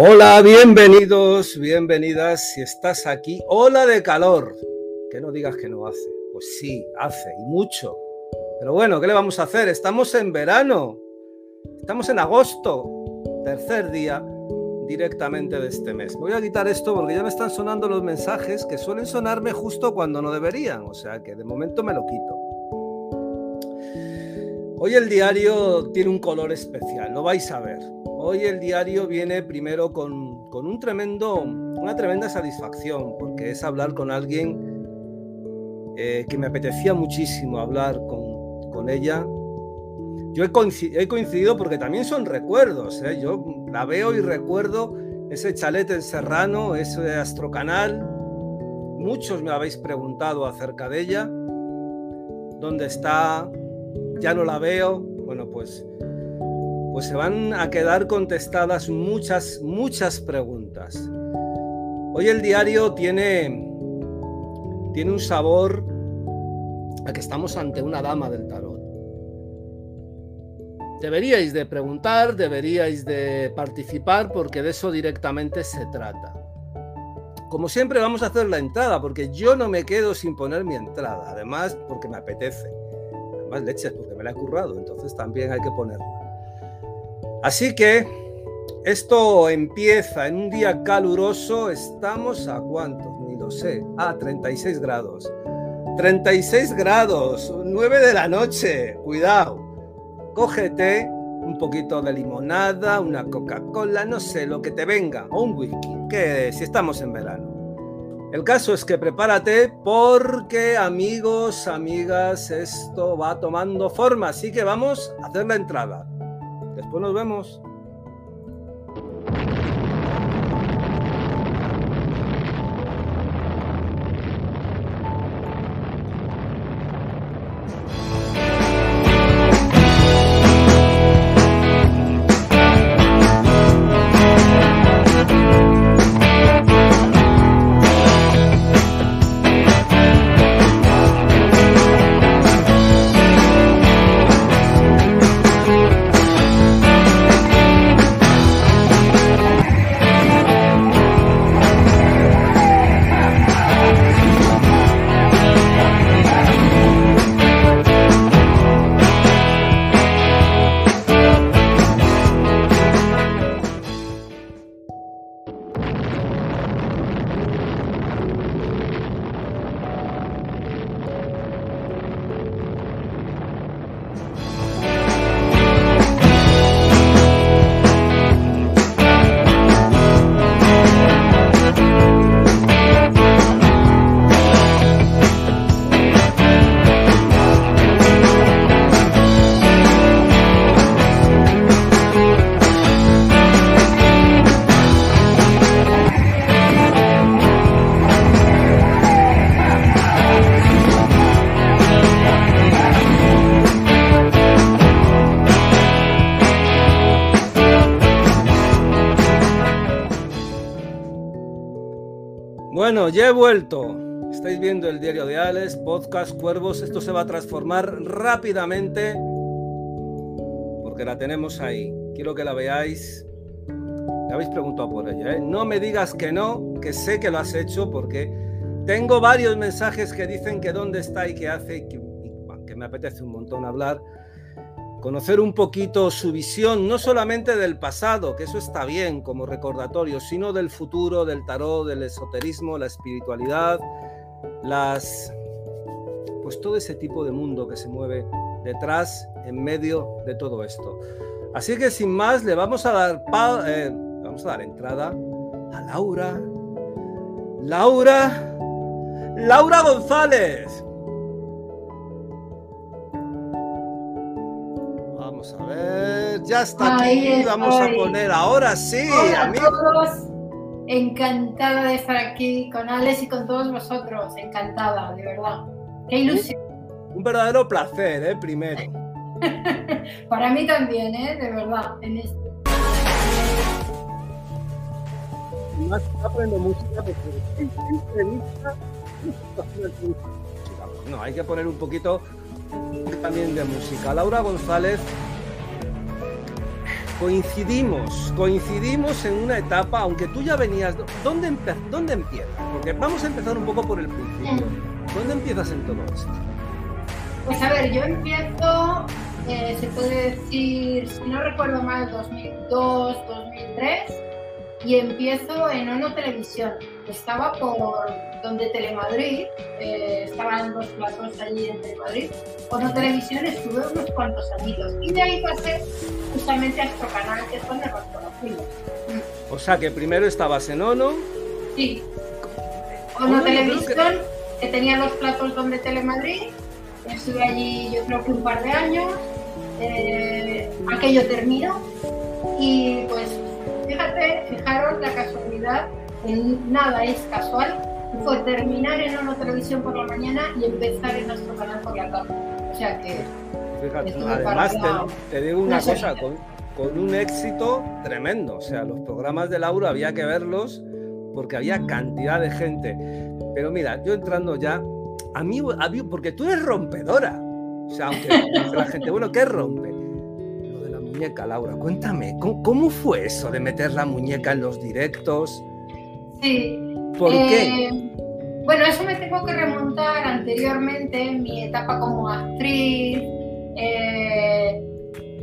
Hola, bienvenidos, bienvenidas. Si estás aquí, hola de calor. Que no digas que no hace. Pues sí, hace y mucho. Pero bueno, ¿qué le vamos a hacer? Estamos en verano. Estamos en agosto, tercer día directamente de este mes. Voy a quitar esto porque ya me están sonando los mensajes que suelen sonarme justo cuando no deberían. O sea que de momento me lo quito. Hoy el diario tiene un color especial, lo vais a ver. Hoy el diario viene primero con, un tremendo, una tremenda satisfacción, porque es hablar con alguien eh, que me apetecía muchísimo hablar con, con ella yo he coincidido, porque también son recuerdos. ¿eh? Yo la veo y recuerdo ese chalet en Serrano, ese astrocanal. Muchos me habéis preguntado acerca de ella. ¿Dónde está? Ya no la veo. Bueno, pues, pues se van a quedar contestadas muchas, muchas preguntas. Hoy el diario tiene, tiene un sabor a que estamos ante una dama del tarot. Deberíais de preguntar, deberíais de participar, porque de eso directamente se trata. Como siempre vamos a hacer la entrada, porque yo no me quedo sin poner mi entrada, además porque me apetece. Además leches, porque me la he currado, entonces también hay que ponerla. Así que esto empieza en un día caluroso, estamos a cuántos, ni lo sé, a 36 grados. 36 grados, 9 de la noche, cuidado cógete un poquito de limonada, una Coca-Cola, no sé, lo que te venga, o un whisky, que si estamos en verano. El caso es que prepárate porque amigos, amigas, esto va tomando forma, así que vamos a hacer la entrada. Después nos vemos. Bueno, ya he vuelto. Estáis viendo el diario de Alex, podcast Cuervos. Esto se va a transformar rápidamente porque la tenemos ahí. Quiero que la veáis. Me habéis preguntado por ella. ¿eh? No me digas que no, que sé que lo has hecho porque tengo varios mensajes que dicen que dónde está y qué hace que, que me apetece un montón hablar conocer un poquito su visión, no solamente del pasado, que eso está bien como recordatorio, sino del futuro, del tarot, del esoterismo, la espiritualidad, las pues todo ese tipo de mundo que se mueve detrás, en medio de todo esto. Así que sin más, le vamos a dar eh, vamos a dar entrada a Laura. Laura Laura González. Vamos a ver, ya está aquí. Vamos a poner ahora sí. Hola a todos. Encantada de estar aquí con Alex y con todos vosotros. Encantada, de verdad. Qué ilusión. Un, verdadero placer, ¿eh? Primero. Para mí también, ¿eh? De verdad. En esto. Más aprendo música porque no, hay que poner un poquito también de música. Laura González coincidimos, coincidimos en una etapa, aunque tú ya venías, ¿dónde, ¿dónde empiezas? Porque vamos a empezar un poco por el principio. ¿Dónde empiezas en todo esto? Pues a ver, yo empiezo, eh, se puede decir, si no recuerdo mal, 2002, 2003, y empiezo en Ono Televisión. Estaba por donde Telemadrid, eh, estaban los platos allí en Telemadrid. Ono Televisión estuve unos cuantos añitos y de ahí pasé justamente a nuestro canal, que es donde nos conocimos. O sea que primero estabas en Ono. Sí. Ono, Televisión, que... tenía los platos donde Telemadrid. Estuve allí yo creo que un par de años. Eh, aquello terminó y pues fíjate, fijaros la casualidad, en nada es casual, fue terminar en una televisión por la mañana y empezar en nuestro canal por la tarde. O sea que. Fíjate, además te, digo una, cosa, con, con, un éxito tremendo. O sea, los programas de Laura había que verlos porque había cantidad de gente. Pero mira, yo entrando ya, a mí, porque tú eres rompedora. O sea, aunque la gente, bueno, ¿qué rompe? Lo de la muñeca, Laura, cuéntame, ¿cómo, cómo fue eso de meter la muñeca en los directos? Sí, ¿Por qué? Eh, bueno, eso me tengo que remontar anteriormente, en mi etapa como actriz. Eh,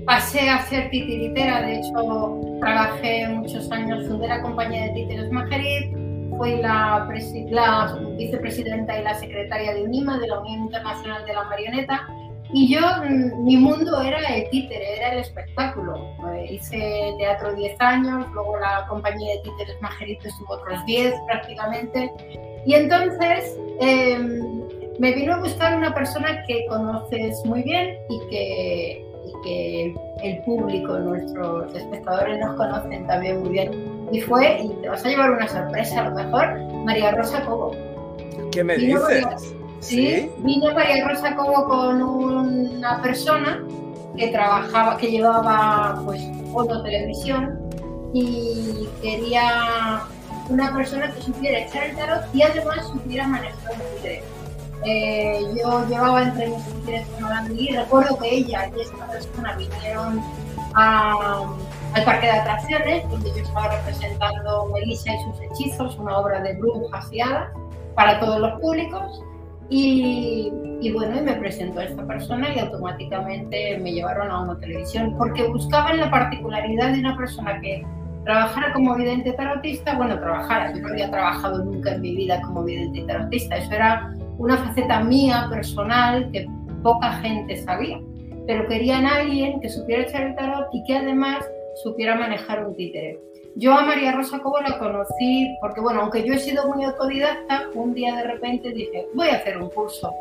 pasé a ser titiritera, de hecho trabajé muchos años, fundé la compañía de títeres Majerit, fui la, la, vicepresidenta y la secretaria de UNIMA, de la Unión Internacional de la Marioneta, y yo, mm, mi mundo era el títere, era el espectáculo. Eh, hice teatro 10 años, luego la compañía de títeres Majerito estuvo otros 10 prácticamente. Y entonces em, me vino a buscar una persona que conoces muy bien y que, y que el público, nuestros espectadores nos conocen también muy bien. Y fue, y te vas a llevar una sorpresa a lo mejor, María Rosa Cobo. ¿Qué me dices? ¿Sí? Vino María Rosa como con una persona que trabajaba, que llevaba pues foto televisión y quería una persona que supiera echar el tarot y además supiera manejar un tigre. Eh, yo llevaba entre mis títeres con y recuerdo que ella y esta persona vinieron al parque de atracciones donde yo estaba representando Melissa y sus hechizos, una obra de brujas y hadas para todos los públicos y, bueno, y me presentó a esta persona y automáticamente me llevaron a una televisión porque buscaban la particularidad de una persona que trabajara como vidente tarotista. Bueno, trabajara, yo no había trabajado nunca en mi vida como vidente tarotista, eso era una faceta mía, personal, que poca gente sabía. Pero querían a alguien que supiera echar el tarot y que además supiera manejar un títere. Yo a María Rosa Cobo la conocí porque, bueno, aunque yo he sido muy autodidacta, un día de repente dije, voy a hacer un curso.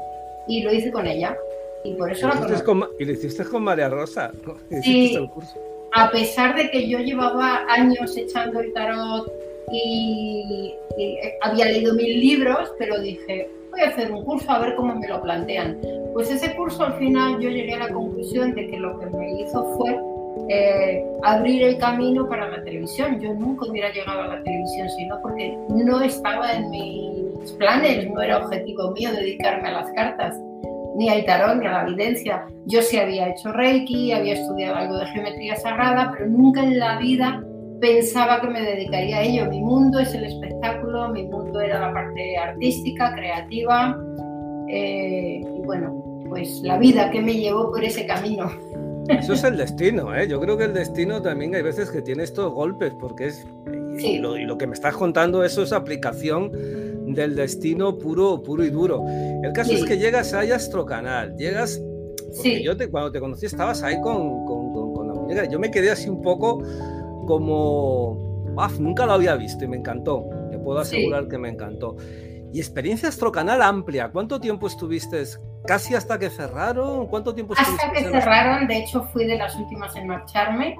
Y lo hice con ella. Y por eso la conocí. y lo hiciste con María Rosa. Sí, el curso. A pesar de que yo llevaba años echando el tarot y, y había leído mil libros, pero dije, voy a hacer un curso a ver cómo me lo plantean. Pues ese curso al final yo llegué a la conclusión de que lo que me hizo fue eh, abrir el camino para la televisión. Yo nunca hubiera llegado a la televisión sino porque no estaba en mis planes, no era objetivo mío dedicarme a las cartas, ni al tarot, ni a la evidencia. Yo sí había hecho Reiki, había estudiado algo de geometría sagrada, pero nunca en la vida pensaba que me dedicaría a ello. Mi mundo es el espectáculo, mi mundo era la parte artística, creativa. Eh, y bueno, pues la vida que me llevó por ese camino. Eso es el destino, ¿eh? Yo creo que el destino también hay veces que tiene estos golpes, porque es. Y, lo, que me estás contando, eso es aplicación del destino puro, puro y duro. El caso es que llegas a Astrocanal, llegas. Porque yo te, cuando te conocí estabas ahí con, con, la muñeca. Yo me quedé así un poco como. Uf, nunca lo había visto y me encantó. Te puedo asegurar que me encantó. Y experiencia Astrocanal amplia. ¿Cuánto tiempo estuviste casi hasta que cerraron. ¿Cuánto tiempo Hasta que cerraron, de hecho fui de las últimas en marcharme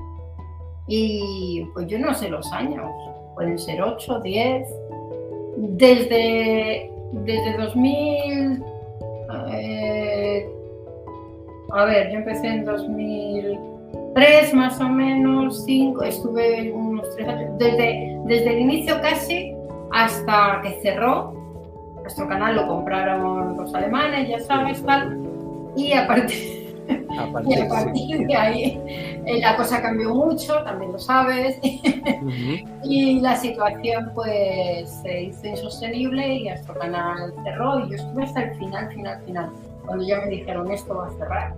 y pues yo no sé los años, pueden ser 8, 10. Desde, desde 2000, eh, a ver, yo empecé en 2003 más o menos, 5, estuve unos 3 años, desde, desde el inicio casi hasta que cerró, nuestro canal lo compraron los alemanes, ya sabes, tal. Y aparte, y a partir de ahí eh, la cosa cambió mucho, también lo sabes, y la situación pues se hizo insostenible y nuestro canal cerró. Y yo estuve hasta el final, final, final, cuando ya me dijeron esto va a cerrar.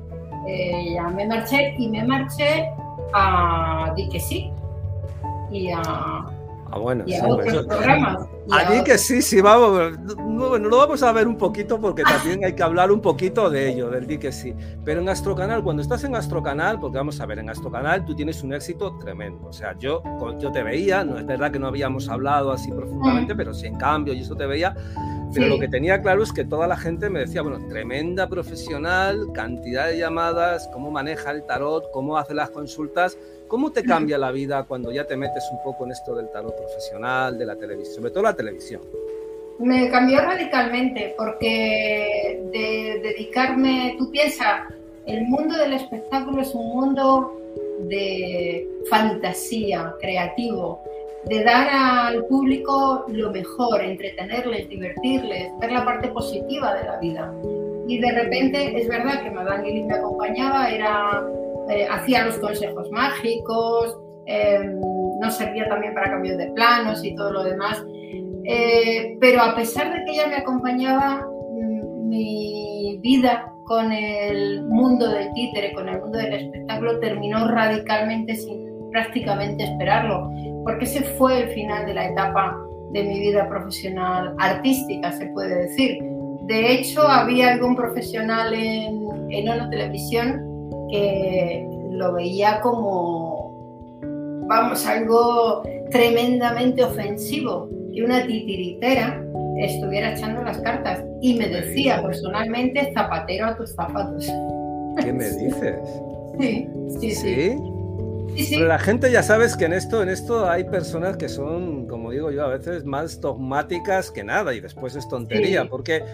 Eh, ya me marché y me marché a Di que sí. Y a Ah, bueno, sí, A que sí, sí, vamos. No, lo vamos a ver un poquito porque también hay que hablar un poquito de ello, del di que sí. Pero en Astrocanal, cuando estás en Astrocanal, porque vamos a ver, en Astrocanal tú tienes un éxito tremendo. O sea, yo, yo te veía, no es verdad que no habíamos hablado así profundamente, mm. pero sí en cambio, y eso te veía. Pero lo que tenía claro es que toda la gente me decía, bueno, tremenda profesional, cantidad de llamadas, cómo maneja el tarot, cómo hace las consultas ¿Cómo te cambia la vida cuando ya te metes un poco en esto del tarot profesional, de la televisión, sobre todo la televisión? Me cambió radicalmente porque de dedicarme, tú piensas, el mundo del espectáculo es un mundo de fantasía, creativo, de dar al público lo mejor, entretenerles, divertirles, ver la parte positiva de la vida. Y de repente es verdad que Madame Gilly me acompañaba, era eh, hacía los consejos mágicos, em, nos servía también para cambios de planos y todo lo demás. Eh, pero a pesar de que ella me acompañaba, mm, mi vida con el mundo del títere, con el mundo del espectáculo, terminó radicalmente sin prácticamente esperarlo, porque ese fue el final de la etapa de mi vida profesional artística, se puede decir. De hecho, había algún profesional en, en Ono Televisión que lo veía como, vamos, algo tremendamente ofensivo, que una titiritera estuviera echando las cartas y me decía personalmente zapatero a tus zapatos. ¿Qué me dices? Sí, sí, sí. Pero la gente ya sabes que en esto, en esto hay personas que son, como digo yo, a veces más dogmáticas que nada y después es tontería, porque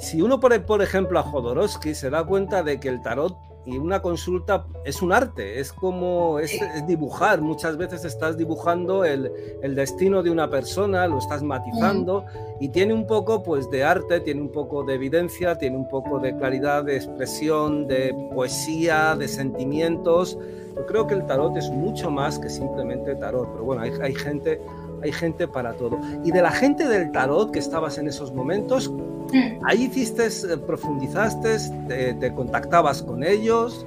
si uno pone, por ejemplo, a Jodorowsky, se da cuenta de que el tarot y una consulta es un arte, es como es, dibujar. Muchas veces estás dibujando el, el, destino de una persona, lo estás matizando y tiene un poco pues de arte, tiene un poco de evidencia, tiene un poco de claridad de expresión, de poesía, de sentimientos. Yo creo que el tarot es mucho más que simplemente tarot, pero bueno, hay, hay gente hay gente para todo. Y de la gente del tarot que estabas en esos momentos. Ahí hiciste, eh, profundizaste, te, contactabas con ellos,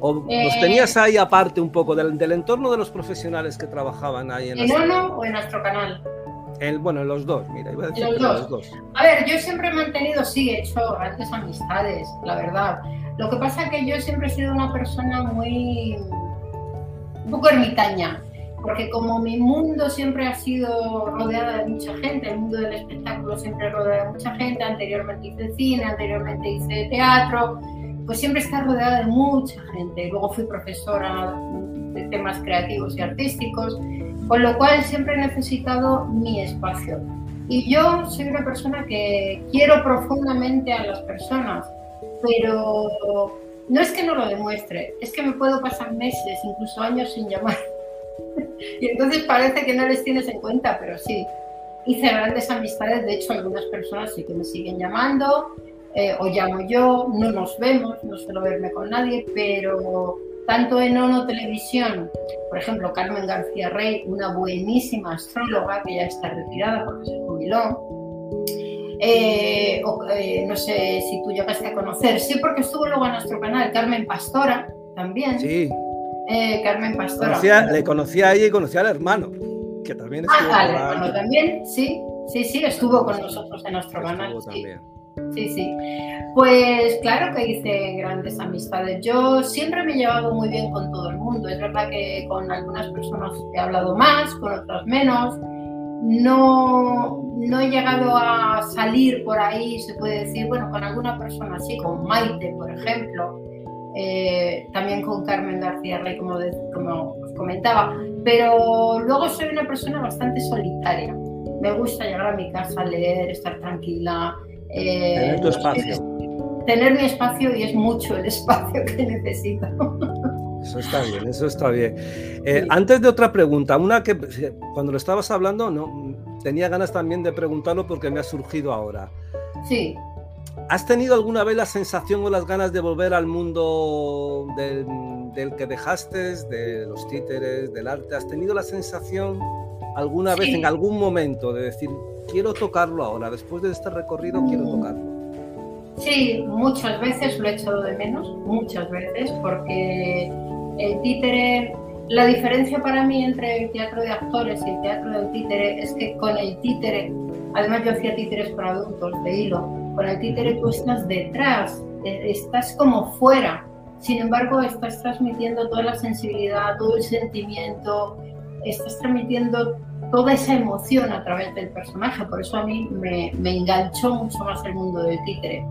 o los eh, tenías ahí aparte un poco del, entorno de los profesionales que trabajaban ahí en ¿En uno o en nuestro canal? El, bueno, en los dos, mira, iba a decir los, los dos. A ver, yo siempre he mantenido, sí, he hecho grandes amistades, la verdad. Lo que pasa es que yo siempre he sido una persona muy. un poco ermitaña porque como mi mundo siempre ha sido rodeada de mucha gente, el mundo del espectáculo siempre rodeado de mucha gente, anteriormente hice cine, anteriormente hice teatro, pues siempre está rodeada de mucha gente. Luego fui profesora de temas creativos y artísticos, con lo cual siempre he necesitado mi espacio. Y yo soy una persona que quiero profundamente a las personas, pero no es que no lo demuestre, es que me puedo pasar meses, incluso años sin llamar y entonces parece que no les tienes en cuenta, pero sí. Hice grandes amistades, de hecho algunas personas sí que me siguen llamando, eh, o llamo yo, no nos vemos, no suelo verme con nadie, pero tanto en ONO Televisión, por ejemplo, Carmen García Rey, una buenísima astróloga que ya está retirada porque se jubiló, eh, eh, no sé si tú llegaste a conocer, sí, porque estuvo luego en nuestro canal, Carmen Pastora también. Sí, eh, Carmen Pastora. le conocía a ella y conocía al hermano, que también ah, estuvo. Ah, al hermano también, sí, sí, sí, estuvo con nosotros en nuestro canal. Sí. sí, sí. Pues claro que hice grandes amistades. Yo siempre me he llevado muy bien con todo el mundo. Es verdad que con algunas personas he hablado más, con otras menos. No, no he llegado a salir por ahí, se puede decir, bueno, con alguna persona así, con Maite, por ejemplo eh, también con Carmen García Rey, como, como os comentaba, pero luego soy una persona bastante solitaria. Me gusta llegar a mi casa leer, estar tranquila. Eh, tener tu espacio. Tener mi espacio y es mucho el espacio que necesito. Eso está bien, eso está bien. Eh, antes de otra pregunta, una que cuando lo estabas hablando no tenía ganas también de preguntarlo porque me ha surgido ahora. Sí ¿Has tenido alguna vez la sensación o las ganas de volver al mundo del, del, que dejaste, de los títeres, del arte? ¿Has tenido la sensación alguna vez, en algún momento, de decir, quiero tocarlo ahora, después de este recorrido quiero tocarlo? Sí, muchas veces lo he echado de menos, muchas veces, porque el títere, la diferencia para mí entre el teatro de actores y el teatro del títere es que con el títere, además yo hacía títeres para adultos de hilo, con el títere tú estás detrás, e, estás como fuera, sin embargo estás transmitiendo toda la sensibilidad, todo el sentimiento, estás transmitiendo toda esa emoción a través del personaje, por eso a mí me, me enganchó mucho más el mundo del títere.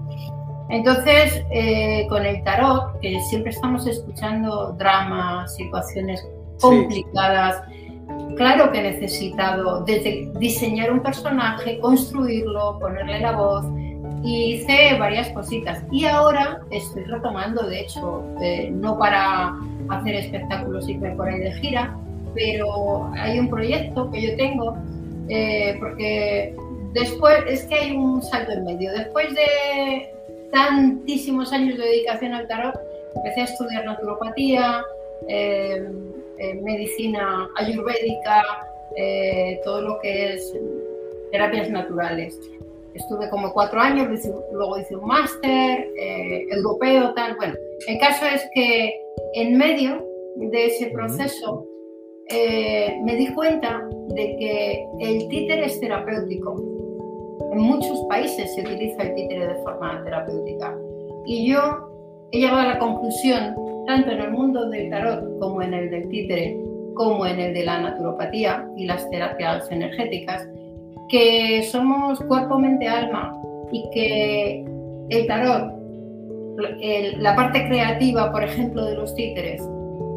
Entonces, eh, con el tarot, que siempre estamos escuchando dramas, situaciones complicadas, claro que he necesitado desde diseñar un personaje, construirlo, ponerle la voz, y hice varias cositas. Y ahora estoy retomando, de hecho, eh, no para hacer espectáculos y por ahí de gira, pero hay un proyecto que yo tengo, eh, porque después es que hay un salto en medio. Después de tantísimos años de dedicación al tarot, empecé a estudiar naturopatía, eh, medicina ayurvédica, todo lo que es terapias naturales. Estuve como cuatro años, luego hice un máster europeo, tal. Bueno, el caso es que en medio de ese proceso eh, me di cuenta de que el títere es terapéutico. En muchos países se utiliza el títere de forma terapéutica. Y yo he llegado a la conclusión, tanto en el mundo del tarot como en el del títere, como en el de la naturopatía y las terapias energéticas, que somos cuerpo, mente, alma y que el tarot, la parte creativa, por ejemplo, de los títeres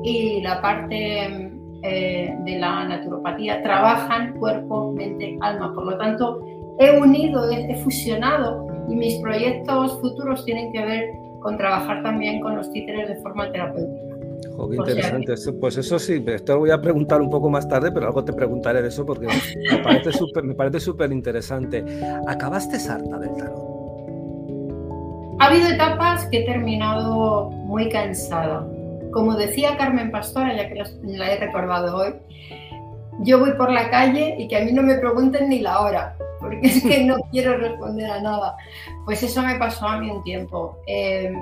y la parte eh, de la naturopatía trabajan cuerpo, mente, alma. Por lo tanto, he unido, he, fusionado y mis proyectos futuros tienen que ver con trabajar también con los títeres de forma terapéutica. Qué interesante. Pues eso sí, esto lo voy a preguntar un poco más tarde, pero algo te preguntaré de eso porque me parece súper me parece súper interesante. ¿Acabaste harta del tarot? Ha habido etapas que he terminado muy cansada como decía Carmen Pastora, ya que la he recordado hoy, yo voy por la calle y que a mí no me pregunten ni la hora, porque es que no quiero responder a nada. Pues eso me pasó a mí un tiempo. Em,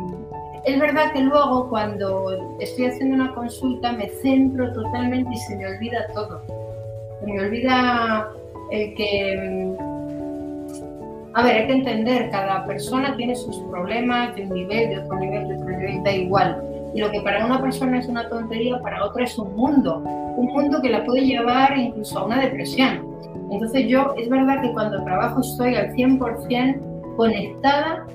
es verdad que luego cuando estoy haciendo una consulta me centro totalmente y se me olvida todo. Se me olvida el que... A ver, hay que entender, cada persona tiene sus problemas de un nivel, de otro nivel, de otro nivel, da igual y lo que para una persona es una tontería, para otra es un mundo, un mundo que la puede llevar incluso a una depresión. Entonces yo, es verdad que cuando trabajo estoy al 100% conectada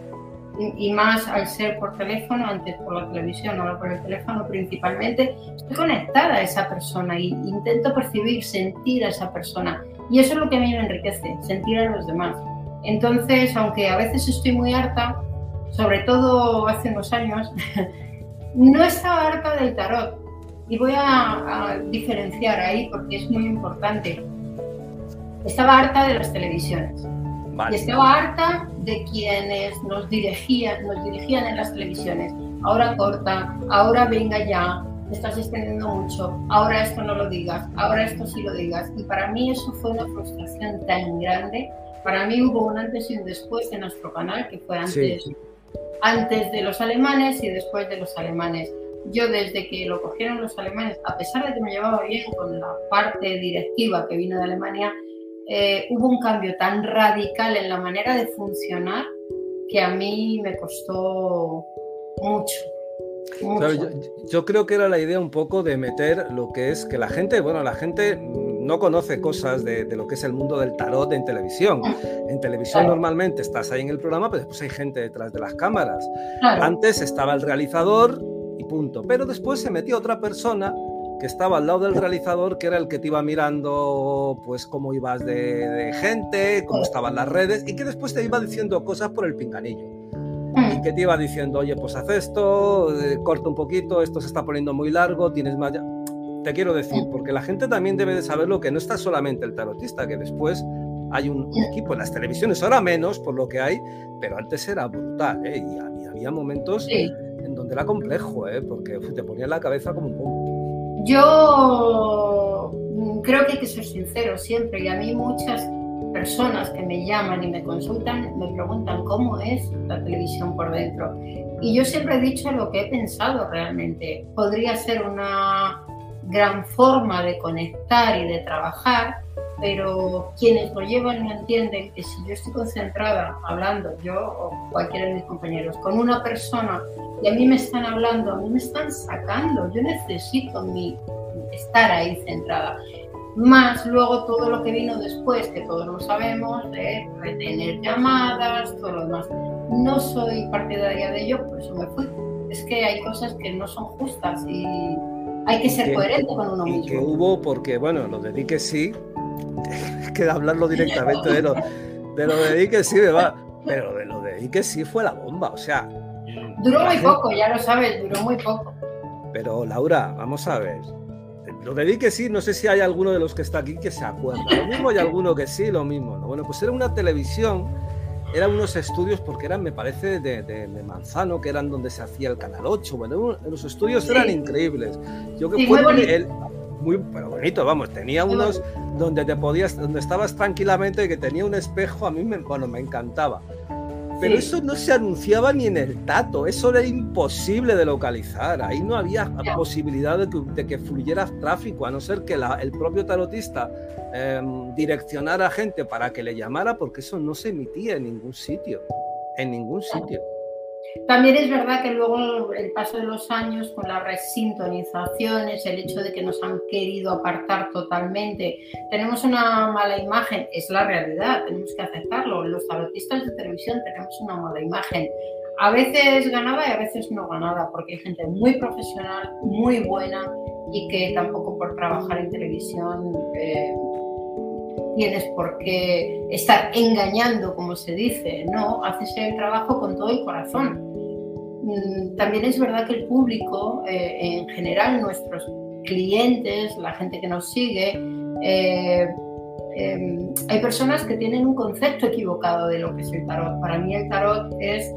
y, más al ser por teléfono, antes por la televisión, ahora por el teléfono principalmente, estoy conectada a esa persona y intento percibir, sentir a esa persona. Y eso es lo que a mí me enriquece, sentir a los demás. Entonces, aunque a veces estoy muy harta, sobre todo hace unos años, no estaba harta del tarot. Y voy a, diferenciar ahí porque es muy importante. Estaba harta de las televisiones. Y estaba harta de quienes nos dirigían, nos dirigían en las televisiones. Ahora corta, ahora venga ya, estás extendiendo mucho, ahora esto no lo digas, ahora esto sí lo digas. Y para mí eso fue una frustración tan grande. Para mí hubo un antes y un después en nuestro canal, que fue antes antes de los alemanes y después de los alemanes. Yo desde que lo cogieron los alemanes, a pesar de que me llevaba bien con la parte directiva que vino de Alemania, eh, hubo un cambio tan radical en la manera de funcionar que a mí me costó mucho. yo, creo que era la idea un poco de meter lo que es que la gente, bueno, la gente no conoce cosas de, lo que es el mundo del tarot en televisión. En televisión normalmente estás ahí en el programa, pero después hay gente detrás de las cámaras. Antes estaba el realizador y punto. Pero después se metió otra persona que estaba al lado del realizador, que era el que te iba mirando, pues, cómo ibas de, gente, cómo estaban las redes, y que después te iba diciendo cosas por el pinganillo. Y que te iba diciendo, oye, pues haz esto, eh, corta un poquito, esto se está poniendo muy largo, tienes más te quiero decir, porque la gente también debe de saber lo que no está solamente el tarotista, que después hay un, equipo en las televisiones, ahora menos por lo que hay, pero antes era brutal, ¿eh? y había, momentos en donde era complejo, ¿eh? porque te ponía la cabeza como un poco. Yo creo que hay que ser sincero siempre, y a mí muchas personas que me llaman y me consultan me preguntan cómo es la televisión por dentro. Y yo siempre he dicho lo que he pensado realmente. Podría ser una gran forma de conectar y de trabajar, pero quienes lo llevan no entienden que si yo estoy concentrada hablando, yo o cualquiera de mis compañeros, con una persona y a mí me están hablando, a mí me están sacando, yo necesito mi, estar ahí centrada más luego todo lo que vino después, que todos lo sabemos, de retener llamadas, todo lo demás. No soy partidaria de ello, por eso me fui. Es que hay cosas que no son justas y hay que ser coherente con uno mismo. Y que hubo, porque bueno, lo dedique sí, que hablarlo directamente de lo, de lo dedique sí me va, pero de lo dedique sí fue la bomba, o sea. Duró muy poco, ya lo sabes, duró muy poco. Pero Laura, vamos a ver, lo dedique sí, no sé si hay alguno de los que está aquí que se acuerda. Lo mismo hay alguno que sí, lo mismo. Bueno, pues era una televisión, eran unos estudios, porque eran, me parece, de, Manzano, que eran donde se hacía el Canal 8. Bueno, los estudios eran increíbles. Yo que fue muy, pero bonito, vamos, tenía unos donde te podías, donde estabas tranquilamente, que tenía un espejo, a mí me, bueno, me encantaba. Pero eso no se anunciaba ni en el tato, eso era imposible de localizar, ahí no había posibilidad de que, fluyera tráfico, a no ser que el propio tarotista em, direccionara a gente para que le llamara, porque eso no se emitía en ningún sitio, en ningún sitio. También es verdad que luego el paso de los años con las resintonizaciones, el hecho de que nos han querido apartar totalmente, tenemos una mala imagen, es la realidad, tenemos que aceptarlo. Los tarotistas de televisión tenemos una mala imagen. A veces ganada y a veces no ganada, porque hay gente muy profesional, muy buena y que tampoco por trabajar en televisión eh, tienes por qué estar engañando, como se dice, no, haces el trabajo con todo el corazón. Mm, también es verdad que el público, eh, en general nuestros clientes, la gente que nos sigue, eh, em, hay personas que tienen un concepto equivocado de lo que es el tarot. Para mí el tarot es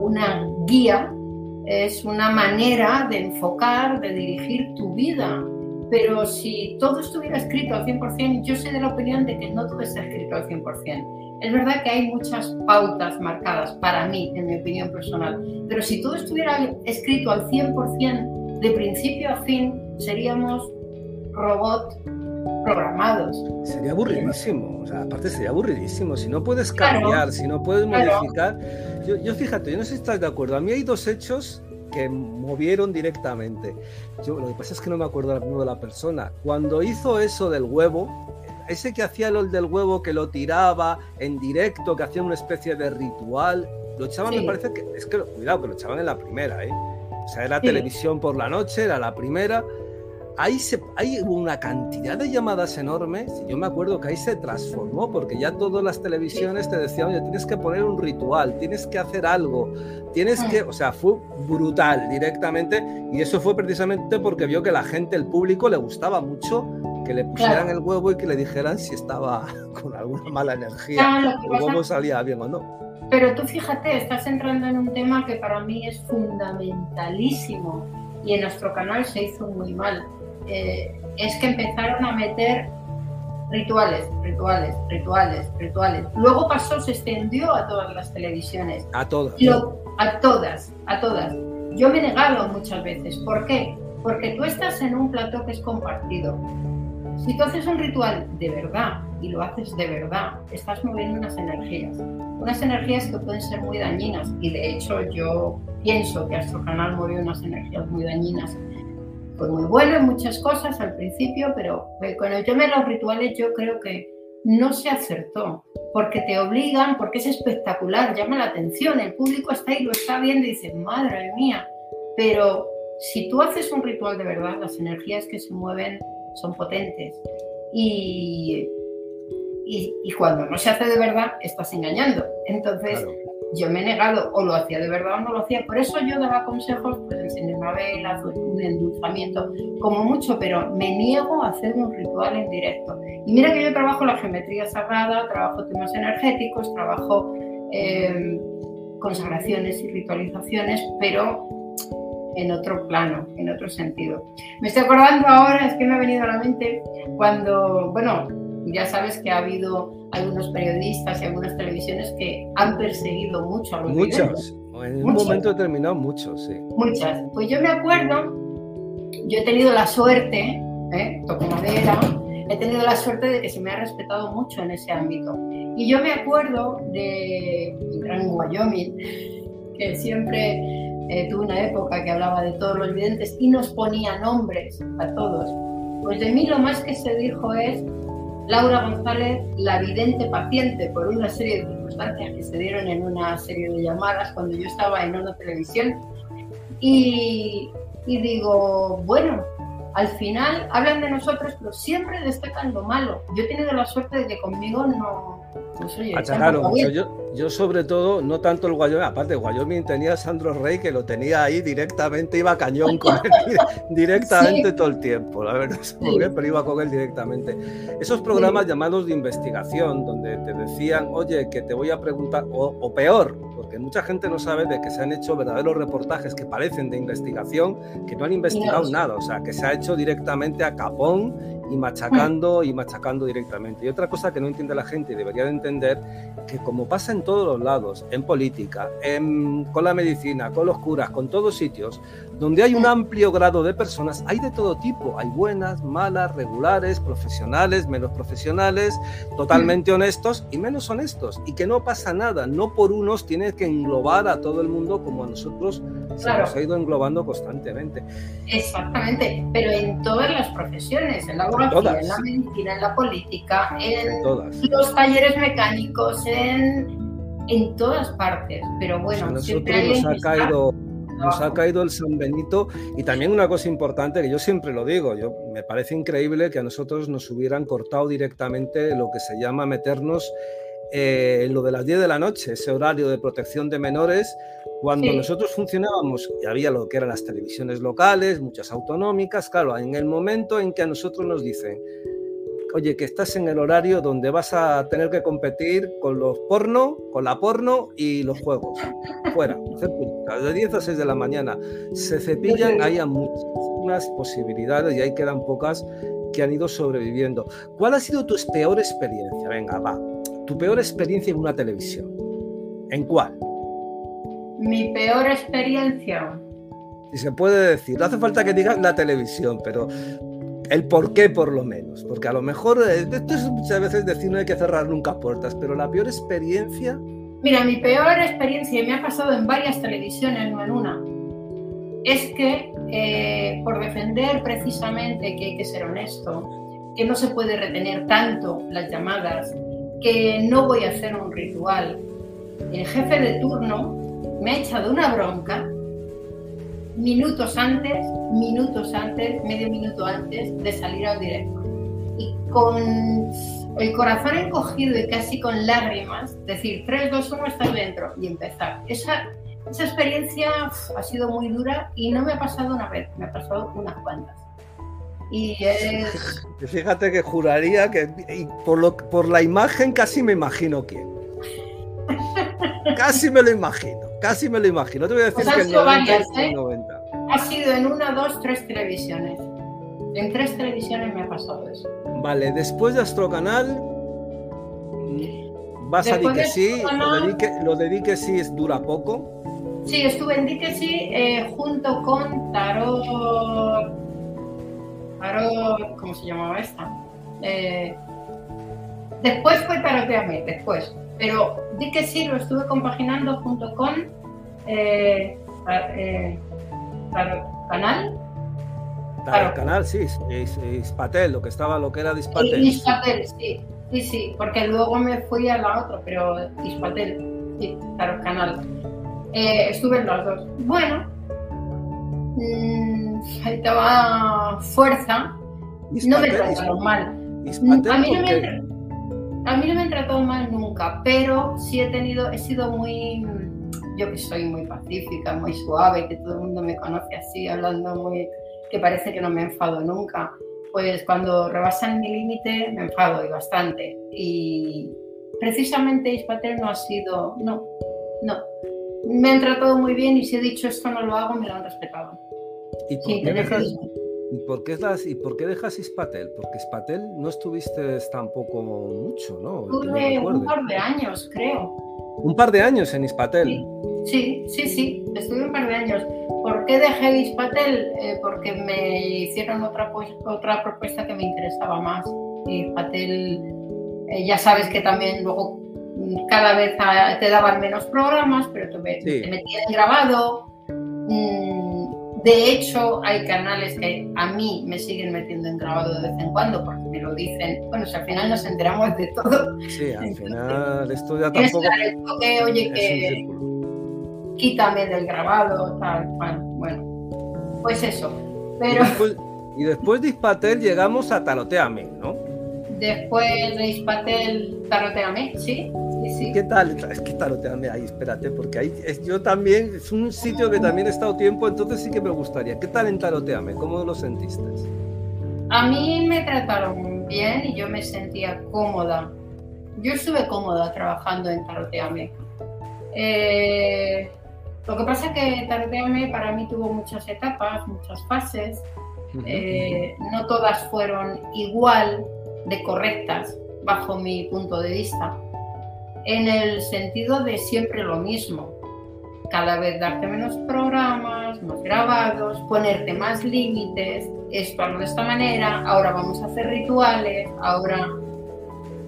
una guía, es una manera de enfocar, de dirigir tu vida, pero si todo estuviera escrito al 100%, yo soy de la opinión de que no todo está escrito al 100%. Es verdad que hay muchas pautas marcadas para mí, en mi opinión personal, pero si todo estuviera escrito al 100%, de principio a fin, seríamos robots programados. Sería aburridísimo, o sea, aparte sería aburridísimo. Si no puedes cambiar, si no puedes modificar. Yo, yo, fíjate, yo no sé si estás de acuerdo. A mí hay dos hechos que movieron directamente. Yo, lo que pasa es que no me acuerdo de la persona. Cuando hizo eso del huevo, ese que hacía lo del huevo, que lo tiraba en directo, que hacía una especie de ritual, lo echaban, me parece que, es que, cuidado, que lo echaban en la primera, ¿eh? O sea, era televisión por la noche, era la primera, ahí se, hay una cantidad de llamadas enormes. Yo me acuerdo que ahí se transformó porque ya todas las televisiones te decían, oye, tienes que poner un ritual, tienes que hacer algo, tienes que, o sea, fue brutal directamente y eso fue precisamente porque vio que la gente, el público, le gustaba mucho que le pusieran el huevo y que le dijeran si estaba con alguna mala energía, el huevo salía bien o no. Pero tú fíjate, estás entrando en un tema que para mí es fundamentalísimo y en nuestro canal se hizo muy mal eh, es que empezaron a meter rituales, rituales, rituales, rituales. Luego pasó, se extendió a todas las televisiones. A todas. a todas, a todas. Yo me he negado muchas veces. ¿Por qué? Porque tú estás en un plato que es compartido. Si tú haces un ritual de verdad y lo haces de verdad, estás moviendo unas energías. Unas energías que pueden ser muy dañinas. Y de hecho yo pienso que nuestro canal movió unas energías muy dañinas fue muy bueno en muchas cosas al principio, pero eh, con el tema de los rituales yo creo que no se acertó, porque te obligan, porque es espectacular, llama la atención, el público está ahí, lo está viendo y dice, madre mía, pero si tú haces un ritual de verdad, las energías que se mueven son potentes y, y, cuando no se hace de verdad, estás engañando. Entonces, yo me he negado, o lo hacía de verdad o no lo hacía. Por eso yo daba consejos, pues encender una vela, un endulzamiento, como mucho, pero me niego a hacer un ritual en directo. Y mira que yo trabajo la geometría sagrada, trabajo temas energéticos, trabajo eh, consagraciones y ritualizaciones, pero en otro plano, en otro sentido. Me estoy acordando ahora, es que me ha venido a la mente cuando, bueno, ya sabes que ha habido algunos periodistas y algunas televisiones que han perseguido mucho a los Muchas, en un momento determinado muchos, sí. Muchas. Pues yo me acuerdo, yo he tenido la suerte, ¿eh? toco madera, he tenido la suerte de que se me ha respetado mucho en ese ámbito. Y yo me acuerdo de Gran Wyoming, que siempre eh, tuve una época que hablaba de todos los videntes y nos ponía nombres a todos. Pues de mí lo más que se dijo es Laura González, la vidente paciente, por una serie de circunstancias que se dieron en una serie de llamadas cuando yo estaba en una televisión. Y, y digo, bueno, al final hablan de nosotros, pero siempre destacan lo malo. Yo he tenido la suerte de que conmigo no, yo, yo, sobre todo, no tanto el Wyoming, aparte Wyoming tenía a Sandro Rey que lo tenía ahí directamente, iba cañón con él directamente todo el tiempo, la verdad, pero iba con él directamente. Esos programas llamados de investigación, donde te decían, oye, que te voy a preguntar, o, peor, porque mucha gente no sabe de que se han hecho verdaderos reportajes que parecen de investigación, que no han investigado nada, o sea, que se ha hecho directamente a capón y machacando y machacando directamente. Y otra cosa que no entiende la gente y debería de entender, que como pasa en todos los lados, en política, en, con la medicina, con los curas, con todos sitios, donde hay un amplio grado de personas, hay de todo tipo, hay buenas, malas, regulares, profesionales, menos profesionales, totalmente honestos y menos honestos, y que no pasa nada, no por unos tienes que englobar a todo el mundo como a nosotros se nos ha ido englobando constantemente. Exactamente, pero en todas las profesiones, en la en la medicina, en la política, en, los talleres mecánicos, en, en todas partes, pero bueno, siempre nos ha caído nos ha caído el San Benito y también una cosa importante que yo siempre lo digo, yo, me parece increíble que a nosotros nos hubieran cortado directamente lo que se llama meternos eh, en lo de las 10 de la noche, ese horario de protección de menores, cuando nosotros funcionábamos y había lo que eran las televisiones locales, muchas autonómicas, claro, en el momento en que a nosotros nos dicen, oye, que estás en el horario donde vas a tener que competir con los porno, con la porno y los juegos. Fuera, de 10 a 6 de la mañana. Se cepillan, hay muchísimas posibilidades y ahí quedan pocas que han ido sobreviviendo. ¿Cuál ha sido tu peor experiencia? Venga, va. Tu peor experiencia en una televisión. ¿En cuál? Mi peor experiencia. Si se puede decir, no hace falta que digas la televisión, pero el por qué por lo menos, porque a lo mejor eh, esto es muchas veces decir no hay que cerrar nunca puertas, pero la peor experiencia... Mira, mi peor experiencia, y me ha pasado en varias televisiones, no en una, es que eh, por defender precisamente que hay que ser honesto, que no se puede retener tanto las llamadas, que no voy a hacer un ritual, el jefe de turno me ha echado una bronca minutos antes, minutos antes, medio minuto antes de salir al directo. Y con el corazón encogido y casi con lágrimas, decir 3, 2, 1, estás dentro y empezar. Esa, esa experiencia ha sido muy dura y no me ha pasado una vez, me ha pasado unas cuantas. Y Fíjate que juraría que por, lo, por la imagen casi me imagino quién. casi me lo imagino, casi me lo imagino. te voy a decir pues que el 90, ¿eh? Ha sido en una, dos, tres televisiones. En tres televisiones me ha pasado eso. Vale, después de Astrocanal, vas a Dique sí, lo de Dique sí es dura poco. Sí, estuve en Dique sí eh, junto con Tarot. Tarot, ¿cómo se llamaba esta? Eh, después fue Taroteame, después. Pero Dique sí lo estuve compaginando junto con. Eh, Canal. Claro. Canal, sí, Ispatel, lo que estaba, lo que era Ispatel. Ispatel, sí, sí, sí, porque luego me fui a la otra, pero Ispatel, sí, claro, Canal. Eh, estuve en los dos. Bueno, mmm, faltaba fuerza. no me trataron mal. a mí no me, a mí no me han tratado mal nunca, pero sí he tenido, he sido muy yo que soy muy pacífica, muy suave, que todo el mundo me conoce así, hablando muy, que parece que no me enfado nunca, pues cuando rebasan mi límite me enfado y bastante. Y precisamente Ispatel no ha sido, no, no. Me han tratado muy bien y si he dicho esto no lo hago, me lo han respetado. ¿Y por, qué dejas, ¿y por qué, ¿Y por qué dejas Ispatel? Porque Ispatel no estuviste tampoco mucho, ¿no? Tuve un par de años, creo. Un par de años en Ispatel. Sí, sí, sí, estuve un par de años. ¿Por qué dejé Ispatel? Eh, porque me hicieron otra, otra propuesta que me interesaba más. Ispatel, eh, ya sabes que también luego mm, cada vez te daban menos programas, pero te, metían grabado. Mm, de hecho, hay canales que a mí me siguen metiendo en grabado de vez en cuando porque me lo dicen. Bueno, si al final nos enteramos de todo. Sí, al final esto ya tampoco. que, oye, que quítame del grabado, tal. Bueno, pues eso. Pero... Y después, de Ispatel llegamos a Taroteame, ¿no? Después de Ispatel, Taroteame, sí. ¿Qué tal? Es que taroteame ahí, espérate, porque ahí es, yo también, es un sitio que también he estado tiempo, entonces sí que me gustaría. ¿Qué tal en Taroteame? ¿Cómo lo sentiste? A mí me trataron bien y yo me sentía cómoda. Yo estuve cómoda trabajando en Taroteame. Eh, lo que pasa es que Taroteame para mí tuvo muchas etapas, muchas fases. Eh, no todas fueron igual de correctas bajo mi punto de vista en el sentido de siempre lo mismo. Cada vez darte menos programas, más grabados, ponerte más límites, esto hazlo de esta manera, ahora vamos a hacer rituales, ahora...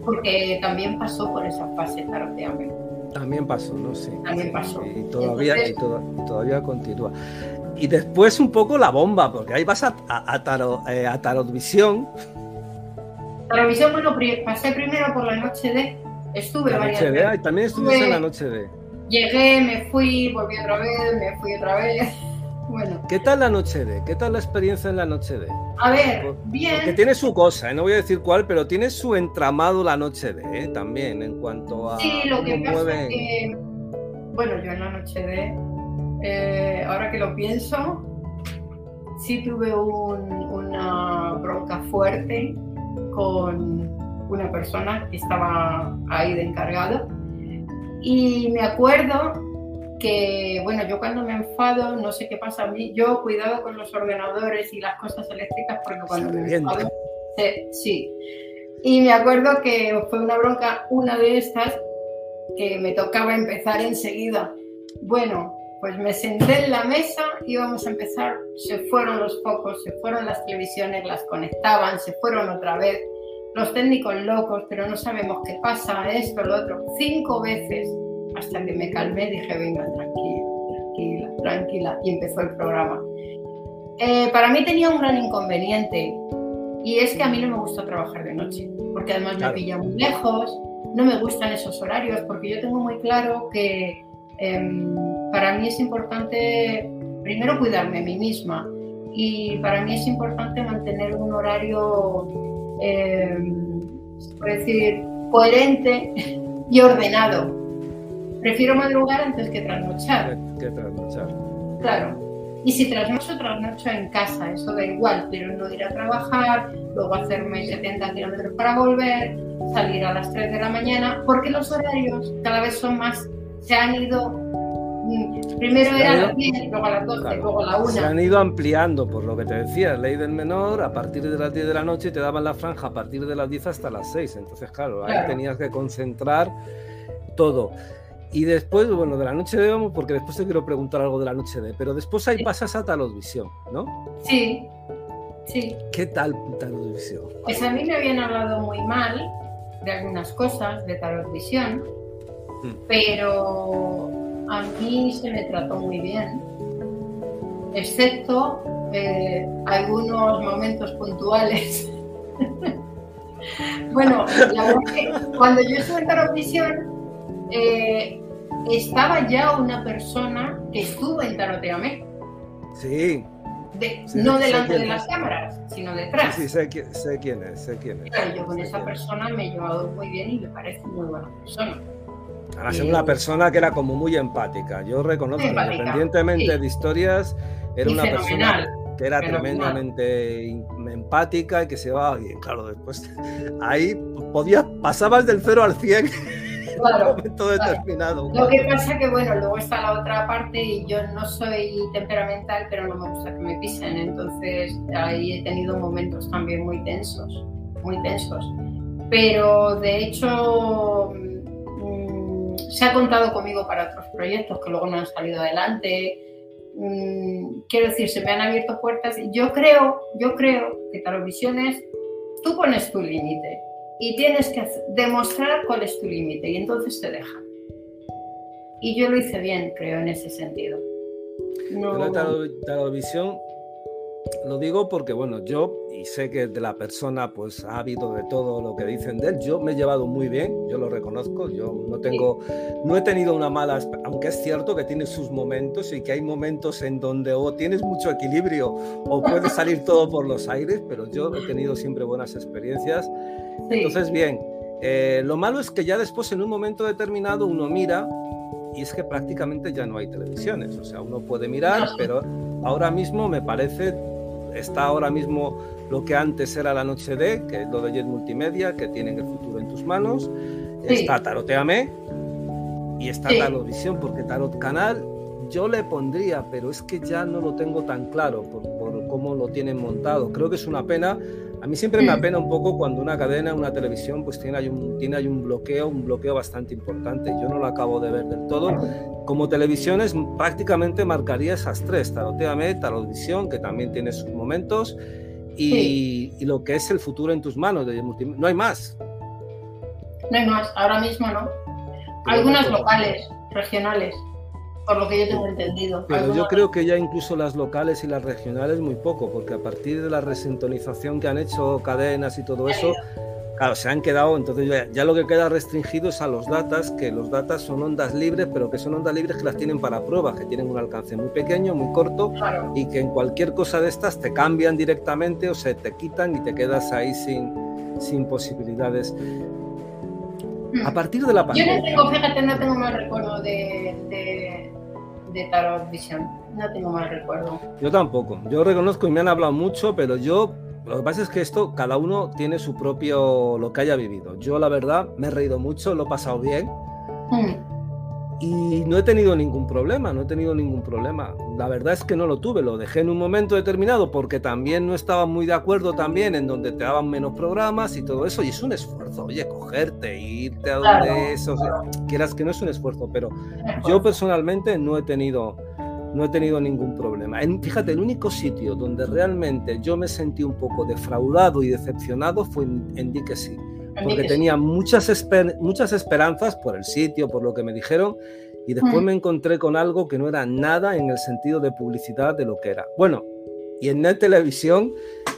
Porque también pasó por esa fase tardeamente. También pasó, ¿no? Sí. También pasó. Y todavía, y todavía continúa. Y después un poco la bomba, porque ahí vas a, a, a, tarot, eh, a Tarotvisión. Tarotvisión, bueno, pasé primero por la noche de Estuve varias veces. también estuviste en la noche de. Llegué, me fui, volví otra vez, me fui otra vez. Bueno. ¿Qué tal la noche de? ¿Qué tal la experiencia en la noche de? A ver, bien. Que tiene su cosa, ¿eh? no voy a decir cuál, pero tiene su entramado la noche de, ¿eh? también, en cuanto a. Sí, lo que pasa es que. Bueno, yo en la noche de. Eh, ahora que lo pienso, sí tuve una bronca fuerte con una persona que estaba ahí de encargado. Y me acuerdo que, bueno, yo cuando me enfado, no sé qué pasa a mí, yo cuidado con los ordenadores y las cosas eléctricas porque cuando me enfado, sí. Y me acuerdo que fue una bronca, una de estas, que me tocaba empezar enseguida. Bueno, pues me senté en la mesa, íbamos a empezar, se fueron los focos, se fueron las televisiones, las conectaban, se fueron otra vez los técnicos locos, pero no sabemos qué pasa, esto, lo otro, cinco veces, hasta que me calmé, dije, venga, tranquila, tranquila, tranquila, y empezó el programa. Eh, para mí tenía un gran inconveniente, y es que a mí no me gusta trabajar de noche, porque además me pilla muy lejos, no me gustan esos horarios, porque yo tengo muy claro que em, para mí es importante, primero, cuidarme a mí misma, y para mí es importante mantener un horario eh, decir, coherente y ordenado. Prefiero madrugar antes que trasnochar. Que trasnochar. Claro. Y si trasnocho, trasnocho en casa, eso da igual, pero no ir a trabajar, luego hacerme 70 kilómetros para volver, salir a las 3 de la mañana, porque los horarios cada vez son más, se han ido Primero era a las 10, luego a las 12, luego a la 1. Se han ido ampliando, por lo que te decía, ley del menor, a partir de las 10 de la noche te daban la franja a partir de las 10 hasta las 6. Entonces, claro, ahí tenías que concentrar todo. Y después, bueno, de la noche de vamos, porque después te quiero preguntar algo de la noche de, pero después ahí pasas a Visión, ¿no? Sí, sí. ¿Qué tal Visión? Pues a mí me habían hablado muy mal de algunas cosas de Visión, mm. pero a mí se me trató muy bien, excepto eh, algunos momentos puntuales. bueno, la verdad es que cuando yo estuve en Tarotvisión, eh, estaba ya una persona que estuvo en Taroteame. Sí. no delante de las cámaras, sino detrás. Sí, sé, sé, quién es, sé quién es. Claro, yo con esa persona me he llevado muy bien y me parece muy buena persona. Además, era una persona que era como muy empática. Yo reconozco, independientemente de historias, era una persona que era tremendamente empática y que se va bien. Claro, después ahí podía, pasabas del 0 al 100 claro, en un momento determinado. Lo que pasa que, bueno, luego está la otra parte y yo no soy temperamental, pero no me gusta que me pisen. Entonces, ahí he tenido momentos también muy tensos, muy tensos. Pero, de hecho, se ha contado conmigo para otros proyectos que luego no han salido adelante. Mm, quiero decir, se me han abierto puertas. Yo creo, yo creo que Visiones, tú pones tu límite y tienes que demostrar cuál es tu límite y entonces te dejan. Y yo lo hice bien, creo, en ese sentido. No... La visión lo digo porque, bueno, yo, y sé que de la persona, pues ha habido de todo lo que dicen de él, yo me he llevado muy bien, yo lo reconozco, yo no tengo, no he tenido una mala, aunque es cierto que tiene sus momentos y que hay momentos en donde o tienes mucho equilibrio o puede salir todo por los aires, pero yo he tenido siempre buenas experiencias. Entonces, bien, eh, lo malo es que ya después, en un momento determinado, uno mira y es que prácticamente ya no hay televisiones, o sea, uno puede mirar, pero ahora mismo me parece está ahora mismo lo que antes era la noche de, que es lo de Jet Multimedia, que tienen el futuro en tus manos. Está Taroteame y está Tarot Visión, porque Tarot Canal yo le pondría, pero es que ya no lo tengo tan claro por, por cómo lo tienen montado. Creo que es una pena a mí siempre me apena un poco cuando una cadena, una televisión, pues tiene ahí un, tiene ahí un bloqueo, un bloqueo bastante importante. Yo no lo acabo de ver del todo. Como televisiones, prácticamente marcaría esas tres: Taroteame, Tarotvisión, que también tiene sus momentos, y, y, lo que es el futuro en tus manos. De no hay más. No hay más, ahora mismo no. Algunas locales, regionales por lo que yo tengo entendido. Pero yo creo que ya incluso las locales y las regionales muy poco, porque a partir de la resintonización que han hecho cadenas y todo eso, claro, se han quedado, entonces ya, lo que queda restringido es a los datas, que los datas son ondas libres, pero que son ondas libres que las tienen para pruebas, que tienen un alcance muy pequeño, muy corto, y que en cualquier cosa de estas te cambian directamente o se te quitan y te quedas ahí sin, sin posibilidades. A partir de la pandemia. Yo no tengo, fíjate, no tengo más recuerdo de de Tarot Vision. No tengo mal recuerdo. Yo tampoco. Yo reconozco y me han hablado mucho, pero yo lo que pasa es que esto, cada uno tiene su propio, lo que haya vivido. Yo, la verdad, me he reído mucho, lo he pasado bien. Hmm. Y no he tenido ningún problema, no he tenido ningún problema. La verdad es que no lo tuve, lo dejé en un momento determinado porque también no estaba muy de acuerdo también en donde te daban menos programas y todo eso. Y es un esfuerzo, oye, cogerte, irte a donde eso, quieras que no es un esfuerzo, pero yo personalmente no he tenido, no he tenido ningún problema. En, fíjate, el único sitio donde realmente yo me sentí un poco defraudado y decepcionado fue en, en porque tenía muchas, muchas esperanzas por el sitio, por lo que me dijeron, y después mm. me encontré con algo que no era nada en el sentido de publicidad de lo que era. Bueno, y en Net Televisión,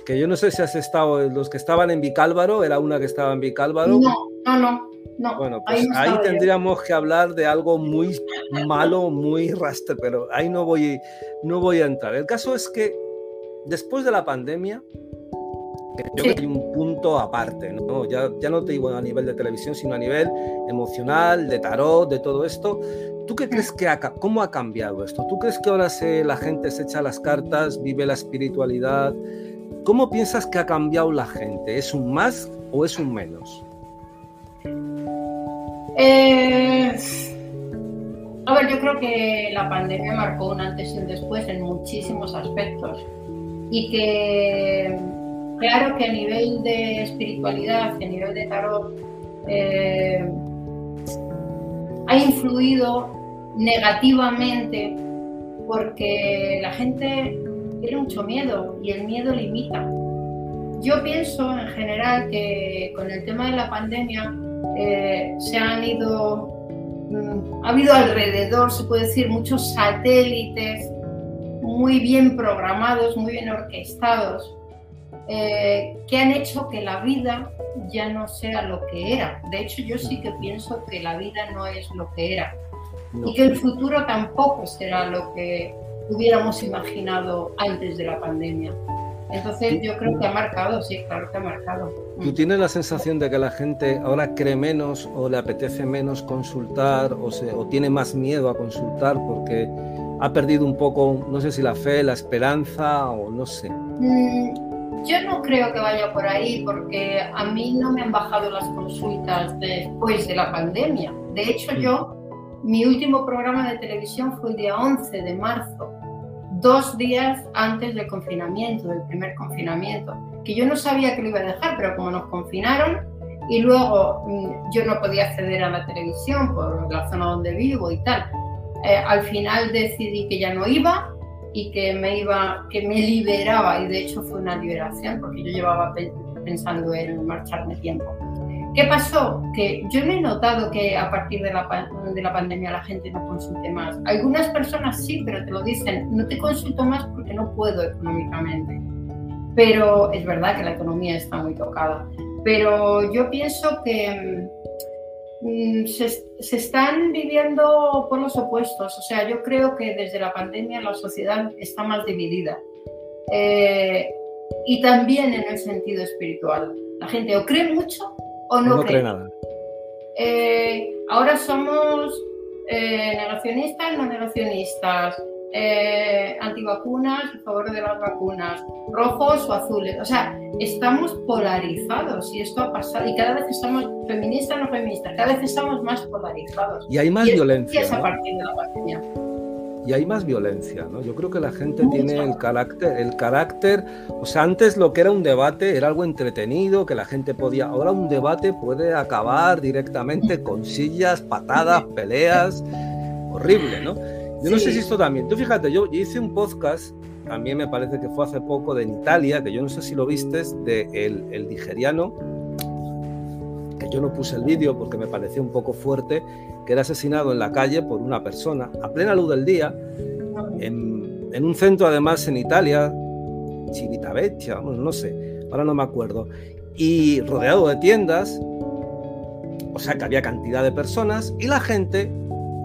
que yo no sé si has estado, los que estaban en Vicálvaro, era una que estaba en Vicálvaro. No, no, no. no bueno, pues ahí, tendríamos que hablar de algo muy malo, muy rastre, pero ahí no voy, no voy a entrar. El caso es que después de la pandemia, Creo que hay un punto aparte, ¿no? Ya, ya no te digo a nivel de televisión, sino a nivel emocional, de tarot, de todo esto. ¿Tú qué crees que ha, cómo ha cambiado esto? ¿Tú crees que ahora se, la gente se echa las cartas, vive la espiritualidad? ¿Cómo piensas que ha cambiado la gente? ¿Es un más o es un menos? Eh, a ver, yo creo que la pandemia marcó un antes y un después en muchísimos aspectos y que Claro que a nivel de espiritualidad, a nivel de tarot, eh, ha influido negativamente porque la gente tiene mucho miedo y el miedo limita. Yo pienso en general que con el tema de la pandemia eh, se han ido, mm, ha habido alrededor, se puede decir, muchos satélites muy bien programados, muy bien orquestados eh, que han hecho que la vida ya no sea lo que era. De hecho, yo sí que pienso que la vida no es lo que era y que el futuro tampoco será lo que hubiéramos imaginado antes de la pandemia. Entonces yo creo que ha marcado, sí, claro que ha marcado. ¿Tú tienes la sensación de que la gente ahora cree menos o le apetece menos consultar o, se, o tiene más miedo a consultar porque ha perdido un poco, no sé si la fe, la esperanza o no sé? Mm, yo no creo que vaya por ahí porque a mí no me han bajado las consultas después de la pandemia. De hecho, mm. yo, mi último programa de televisión fue el día 11 de marzo dos días antes del confinamiento, del primer confinamiento, que yo no sabía que lo iba a dejar, pero como nos confinaron y luego mm, yo no podía acceder a la televisión por la zona donde vivo y tal, eh, al final decidí que ya no iba y que me iba, que me liberaba y de hecho fue una liberación porque yo llevaba pensando en marcharme tiempo. ¿Qué pasó? Que yo me he notado que a partir de la, de la pandemia la gente no consulte más. Algunas personas sí, pero te lo dicen, no te consulto más porque no puedo económicamente. Pero es verdad que la economía está muy tocada. Pero yo pienso que mm, se, se, están viviendo por los opuestos. O sea, yo creo que desde la pandemia la sociedad está más dividida. Eh, y también en el sentido espiritual. La gente o cree mucho o no, cree. nada. Eh, ahora somos eh, negacionistas, no negacionistas, eh, antivacunas, a favor de las vacunas, rojos o azules. O sea, estamos polarizados y esto ha pasado. Y cada vez estamos feministas, no feministas, cada vez estamos más polarizados. Y hay más violencia. Y es a partir de la pandemia y hay más violencia, ¿no? Yo creo que la gente tiene el carácter, el carácter, o sea, antes lo que era un debate era algo entretenido, que la gente podía, ahora un debate puede acabar directamente con sillas, patadas, peleas, horrible, ¿no? Yo no sé si esto también, tú fíjate, yo, hice un podcast, también me parece que fue hace poco, de en Italia, que yo no sé si lo vistes, de el, el nigeriano, que yo no puse el vídeo porque me pareció un poco fuerte, que era asesinado en la calle por una persona a plena luz del día, en, en un centro además en Italia, Civitavecchia, no sé, ahora no me acuerdo, y rodeado de tiendas, o sea que había cantidad de personas y la gente,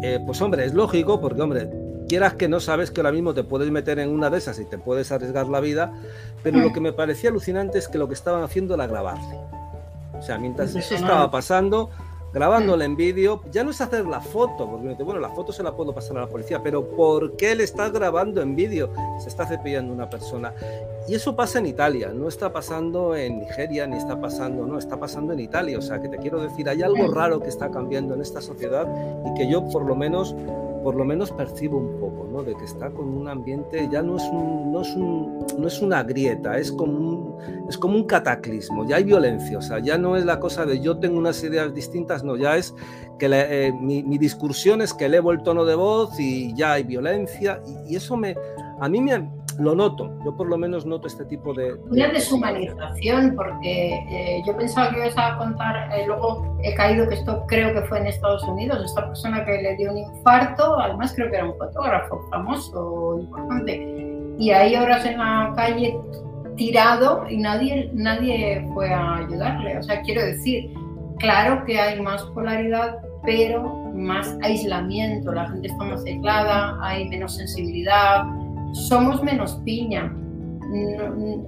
eh, pues hombre, es lógico porque hombre, quieras que no sabes que ahora mismo te puedes meter en una de esas y te puedes arriesgar la vida, pero lo que me parecía alucinante es que lo que estaban haciendo era grabarle. O sea, mientras eso estaba pasando, grabándole en vídeo, ya no es hacer la foto, porque bueno, la foto se la puedo pasar a la policía, pero ¿por qué le está grabando en vídeo? Se está cepillando una persona. Y eso pasa en Italia, no está pasando en Nigeria, ni está pasando, no, está pasando en Italia. O sea, que te quiero decir, hay algo raro que está cambiando en esta sociedad y que yo por lo menos por lo menos percibo un poco, ¿no? De que está con un ambiente, ya no es, un, no es, un, no es una grieta, es como, un, es como un cataclismo, ya hay violencia, o sea, ya no es la cosa de yo tengo unas ideas distintas, no, ya es que eh, mi, mi, discursión es que elevo el tono de voz y ya hay violencia, y, y eso me, a mí me, lo noto, yo por lo menos noto este tipo de... Una deshumanización, porque eh, yo pensaba que ibas a contar, eh, luego he caído que esto creo que fue en Estados Unidos, esta persona que le dio un infarto, además creo que era un fotógrafo famoso, importante, y hay horas en la calle tirado y nadie, nadie fue a ayudarle. O sea, quiero decir, claro que hay más polaridad, pero más aislamiento, la gente está más aislada, hay menos sensibilidad, somos menos piña.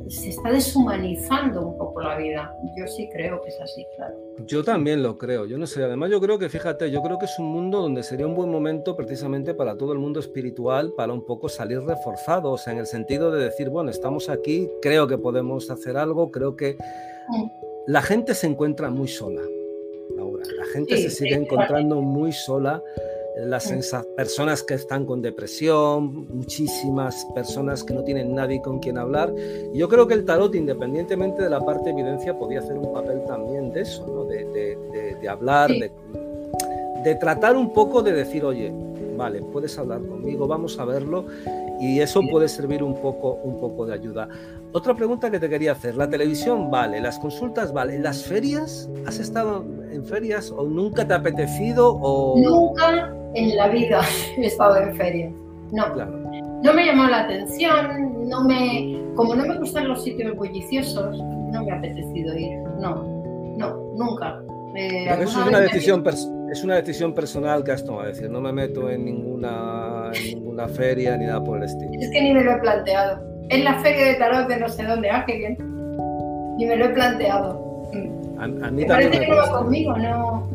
se está deshumanizando un poco la vida. Yo sí creo que es así, claro. Yo también lo creo, yo no sé. Además, yo creo que, fíjate, yo creo que es un mundo donde sería un buen momento precisamente para todo el mundo espiritual, para un poco salir reforzados, en el sentido de decir, bueno, estamos aquí, creo que podemos hacer algo, creo que mm. la gente se encuentra muy sola ahora. La gente se sigue encontrando muy sola las personas que están con depresión, muchísimas personas que no tienen nadie con quien hablar. yo creo que el tarot, independientemente de la parte de evidencia, podía hacer un papel también de eso, ¿no? de, de, hablar, de, de tratar un poco de decir, oye, vale, puedes hablar conmigo, vamos a verlo y eso puede servir un poco, un poco de ayuda. Otra pregunta que te quería hacer, la televisión vale, las consultas vale, las ferias, ¿has estado en ferias o nunca te ha apetecido o nunca en la vida he estado en ferias. No. No me llamó la atención, no me como no me gustan los sitios bulliciosos, no me ha apetecido ir. No. No, nunca. Eh, eso es una decisión es una decisión personal que has tomado, es decir, no me meto en ninguna, en ninguna feria ni nada por el estilo. Es que ni me lo he planteado. en la feria de tarot de no sé dónde, ah, qué bien. Y me lo he planteado. A, a mí Me también parece me que no va conmigo, no.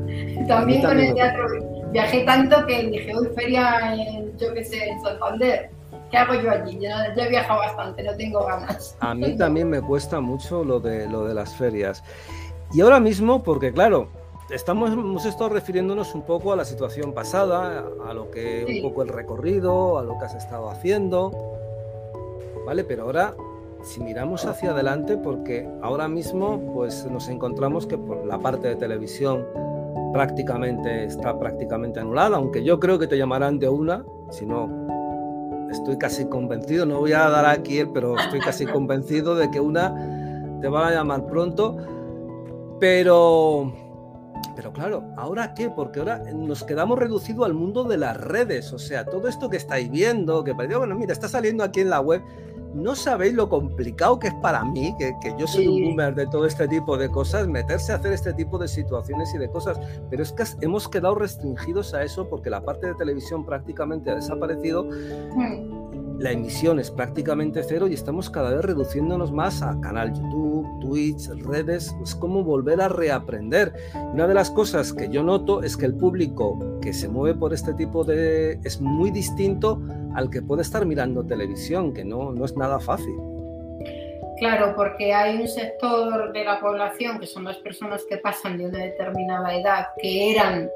También con también el me teatro. Viajé tanto que dije, uy, feria en, yo qué sé, en Santander. ¿Qué hago yo allí? Ya, ya he viajado bastante, no tengo ganas. A mí también me cuesta mucho lo de, lo de las ferias. Y ahora mismo, porque claro, estamos, hemos estado refiriéndonos un poco a la situación pasada, a lo que Sí. un poco el recorrido, a lo que has estado haciendo, ¿vale? Pero ahora, si miramos hacia adelante, porque ahora mismo pues nos encontramos que por la parte de televisión prácticamente está prácticamente anulada, aunque yo creo que te llamarán de una, si no estoy casi convencido, no voy a dar aquí, el, pero estoy casi convencido de que una te van a llamar pronto, pero, pero claro, ¿ahora qué? Porque ahora nos quedamos reducidos al mundo de las redes, o sea, todo esto que estáis viendo, que parece, bueno, mira, está saliendo aquí en la web, no sabéis lo complicado que es para mí, que, que yo soy un boomer de todo este tipo de cosas, meterse a hacer este tipo de situaciones y de cosas, pero es que hemos quedado restringidos a eso porque la parte de televisión prácticamente ha desaparecido Hmm. la emisión es prácticamente cero y estamos cada vez reduciéndonos más a canal YouTube, Twitch, redes. Es como volver a reaprender. Una de las cosas que yo noto es que el público que se mueve por este tipo de... es muy distinto al que puede estar mirando televisión, que no, no es nada fácil. Claro, porque hay un sector de la población que son las personas que pasan de una determinada edad, que eran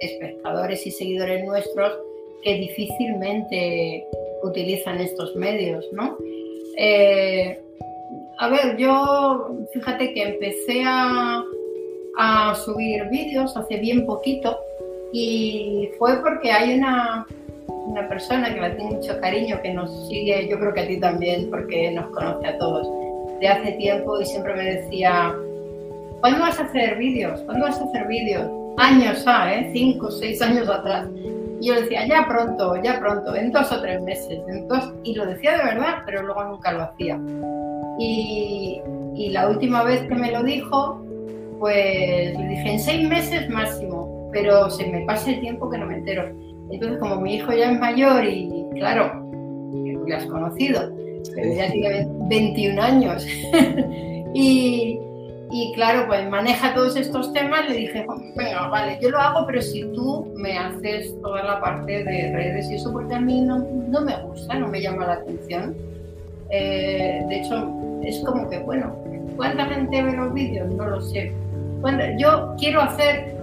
espectadores y seguidores nuestros, que difícilmente utilizan estos medios, ¿no? Eh, a ver, yo fíjate que empecé a, a subir vídeos hace bien poquito y fue porque hay una, una persona que la tengo mucho cariño, que nos sigue, yo creo que a ti también, porque nos conoce a todos de hace tiempo y siempre me decía, ¿cuándo vas a hacer vídeos? ¿Cuándo vas a hacer vídeos? Años, ah, ¿eh? Cinco, seis años atrás. Y yo decía, ya pronto, ya pronto, en dos o tres meses. En dos... Y lo decía de verdad, pero luego nunca lo hacía. Y, y la última vez que me lo dijo, pues le dije, en seis meses máximo, pero se me pasa el tiempo que no me entero. Entonces, como mi hijo ya es mayor y, claro, tú le has conocido, pero ya tiene 21 años. y, y, claro, pues maneja todos estos temas. Le dije, venga, vale, yo lo hago, pero si tú me haces toda la parte de redes y eso, porque a mí no, no me gusta, no me llama la atención. Eh, de hecho, es como que, bueno, ¿cuánta gente ve los vídeos? No lo sé. Cuando, yo quiero hacer,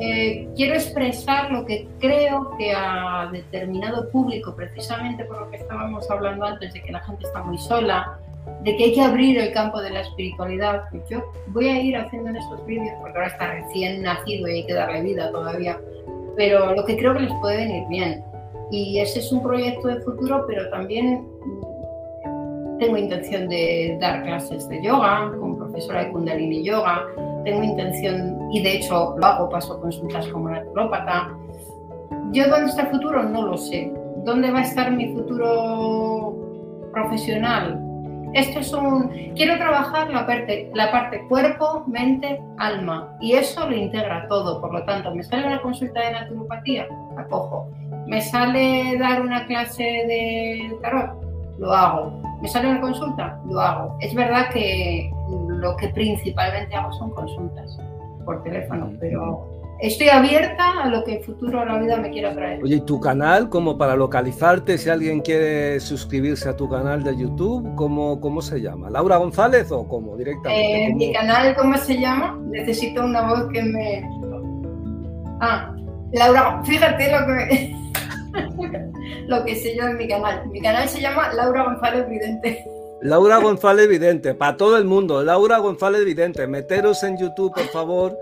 eh, quiero expresar lo que creo que a determinado público, precisamente por lo que estábamos hablando antes, de que la gente está muy sola, de que hay que abrir el campo de la espiritualidad, yo voy a ir haciendo en estos vídeos, porque ahora está recién nacido y hay que darle vida todavía, pero lo que creo que les puede venir bien. Y ese es un proyecto de futuro, pero también tengo intención de dar clases de yoga como profesora de Kundalini Yoga. Tengo intención, y de hecho lo hago, paso consultas como naturópata. Yo dónde está el futuro no lo sé. ¿Dónde va a estar mi futuro profesional? Esto es un... Quiero trabajar la parte, la parte cuerpo, mente, alma. Y eso lo integra todo. Por lo tanto, me sale una consulta de naturopatía, la cojo. Me sale dar una clase de tarot, lo hago. ¿Me sale una consulta? Lo hago. Es verdad que lo que principalmente hago son consultas por teléfono, pero estoy abierta a lo que el futuro de la vida me quiera traer. Oye, ¿y tu canal, como para localizarte, si alguien quiere suscribirse a tu canal de YouTube, ¿cómo, cómo se llama? ¿Laura González o cómo? Directamente. Eh, ¿Cómo? Mi canal, ¿cómo se llama? Necesito una voz que me... Ah, Laura, fíjate lo que me... lo que sé yo en mi canal. Mi canal se llama Laura González Vidente. Laura González Vidente, para todo el mundo, Laura González Vidente, meteros en YouTube, por favor,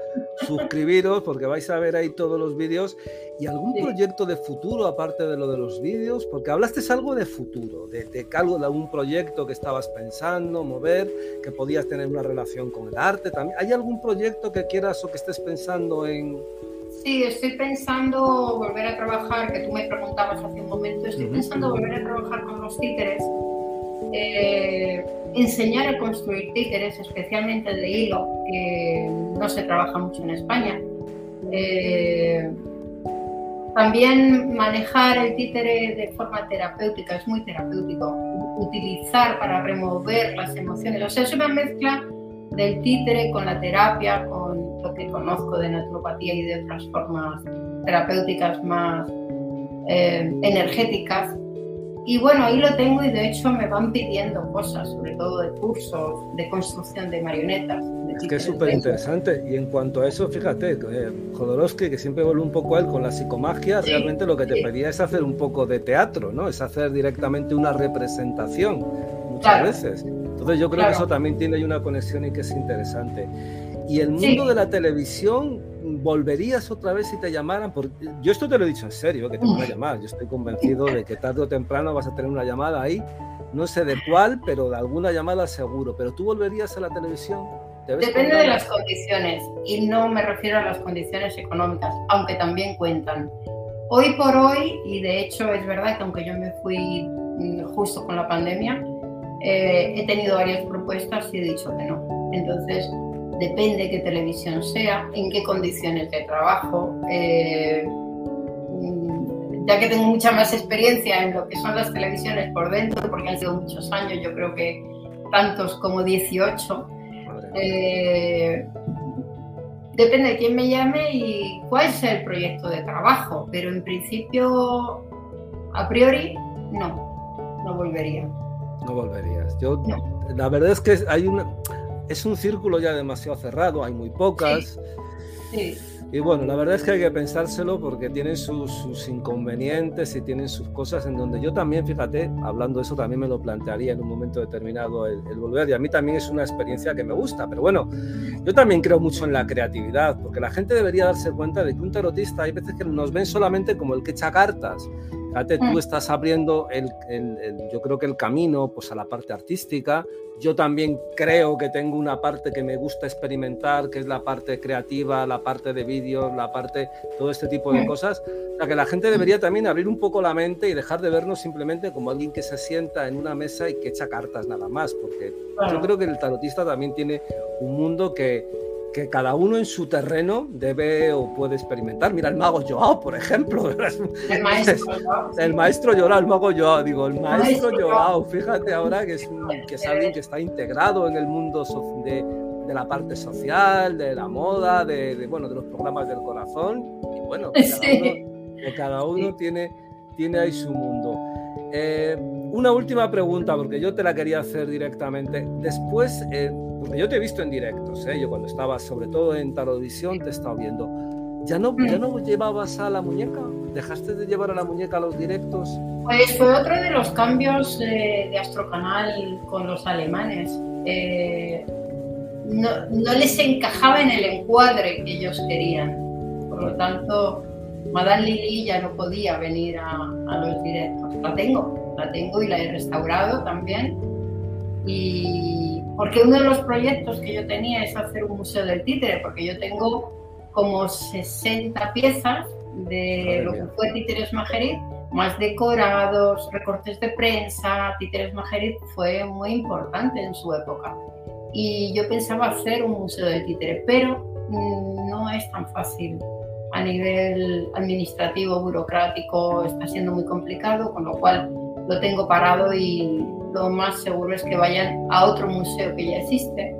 suscribiros, porque vais a ver ahí todos los vídeos. ¿Y algún Sí. proyecto de futuro, aparte de lo de los vídeos? Porque hablaste algo de futuro, de, de algo de algún proyecto que estabas pensando, mover, que podías tener una relación con el arte también. ¿Hay algún proyecto que quieras o que estés pensando en...? Sí, estoy pensando volver a trabajar, que tú me preguntabas hace un momento, estoy pensando volver a trabajar con los títeres, eh, enseñar a construir títeres, especialmente de hilo, que no se trabaja mucho en España. Eh, también manejar el títere de forma terapéutica es muy terapéutico. Utilizar para remover las emociones. O sea, es una mezcla del títere con la terapia, con lo que conozco de naturopatía y de otras formas terapéuticas más eh, energéticas. Y bueno, ahí lo tengo y de hecho me van pidiendo cosas, sobre todo de cursos, de construcción de marionetas. es que es súper interesante. Y en cuanto a eso, fíjate, eh, Jodorowsky, que siempre vuelve un poco a él con la psicomagia, realmente lo que te pedía es hacer un poco de teatro, ¿no? Es hacer directamente una representación muchas veces. Entonces yo creo que eso también tiene una conexión y que es interesante. Y el mundo de la televisión, ¿volverías otra vez si te llamaran? Porque yo esto te lo he dicho en serio, que te van a llamar. Yo estoy convencido de que tarde o temprano vas a tener una llamada ahí. No sé de cuál, pero de alguna llamada seguro. ¿Pero tú volverías a la televisión? Depende de las condiciones. Y no me refiero a las condiciones económicas, aunque también cuentan. Hoy por hoy, y de hecho es verdad que aunque yo me fui mm, justo con la pandemia, eh, he tenido varias propuestas y he dicho que no. Entonces, depende qué televisión sea, en qué condiciones de trabajo. Eh, mm, ya que tengo mucha más experiencia en lo que son las televisiones por dentro, porque han sido muchos años, yo creo que tantos como 18. Eh, depende de quién me llame y cuál es el proyecto de trabajo, pero en principio, a priori, no, no volvería. No volverías. Yo, la verdad es que hay una es un círculo ya demasiado cerrado, hay muy pocas. Y bueno, la verdad es que hay que pensárselo porque tienen sus, inconvenientes y tienen sus cosas en donde yo también, fíjate, hablando de eso, también me lo plantearía en un momento determinado el, volver. Y a mí también es una experiencia que me gusta. Pero bueno, yo también creo mucho en la creatividad, porque la gente debería darse cuenta de que un tarotista hay veces que nos ven solamente como el que echa cartas. Fíjate, tú mm. estás abriendo el, yo creo que el camino pues, a la parte artística. Yo también creo que tengo una parte que me gusta experimentar, que es la parte creativa, la parte de vídeos, la parte, todo este tipo de mm. cosas. O sea, que la gente debería también abrir un poco la mente y dejar de vernos simplemente como alguien que se sienta en una mesa y que echa cartas nada más, porque yo creo que el tarotista también tiene un mundo que, que cada uno en su terreno debe o puede experimentar. Mira, el mago Joao, por ejemplo. El maestro Joao. El maestro Joao, el mago Joao, digo, el maestro, Joao, fíjate ahora que es, que es alguien que está integrado en el mundo de, de la parte social, de la moda, de, bueno, de los programas del corazón. Y bueno, cada uno, tiene, tiene ahí su mundo. Eh, una última pregunta, porque yo te la quería hacer directamente. Después, eh, yo te he visto en directos, ¿eh? yo cuando estaba sobre todo en Tarodivisión te he estado viendo. ¿Ya no, ¿Ya no llevabas a la muñeca? ¿Dejaste de llevar a la muñeca a los directos? Pues fue otro de los cambios de Astrocanal con los alemanes. Eh, no, no, les encajaba en el encuadre que ellos querían. Por lo tanto, Madame Lili ya no podía venir a, a los directos. La tengo, la tengo y la he restaurado también. Y porque uno de los proyectos que yo tenía es hacer un museo del títere, porque yo tengo como 60 piezas de lo que fue Títeres Majerit, más decorados, recortes de prensa. Títeres Majerit fue muy importante en su época. Y yo pensaba hacer un museo del títere, pero mm, no es tan fácil a nivel administrativo, burocrático, está siendo muy complicado, con lo cual lo tengo parado y lo más seguro es que vayan a otro museo que ya existe,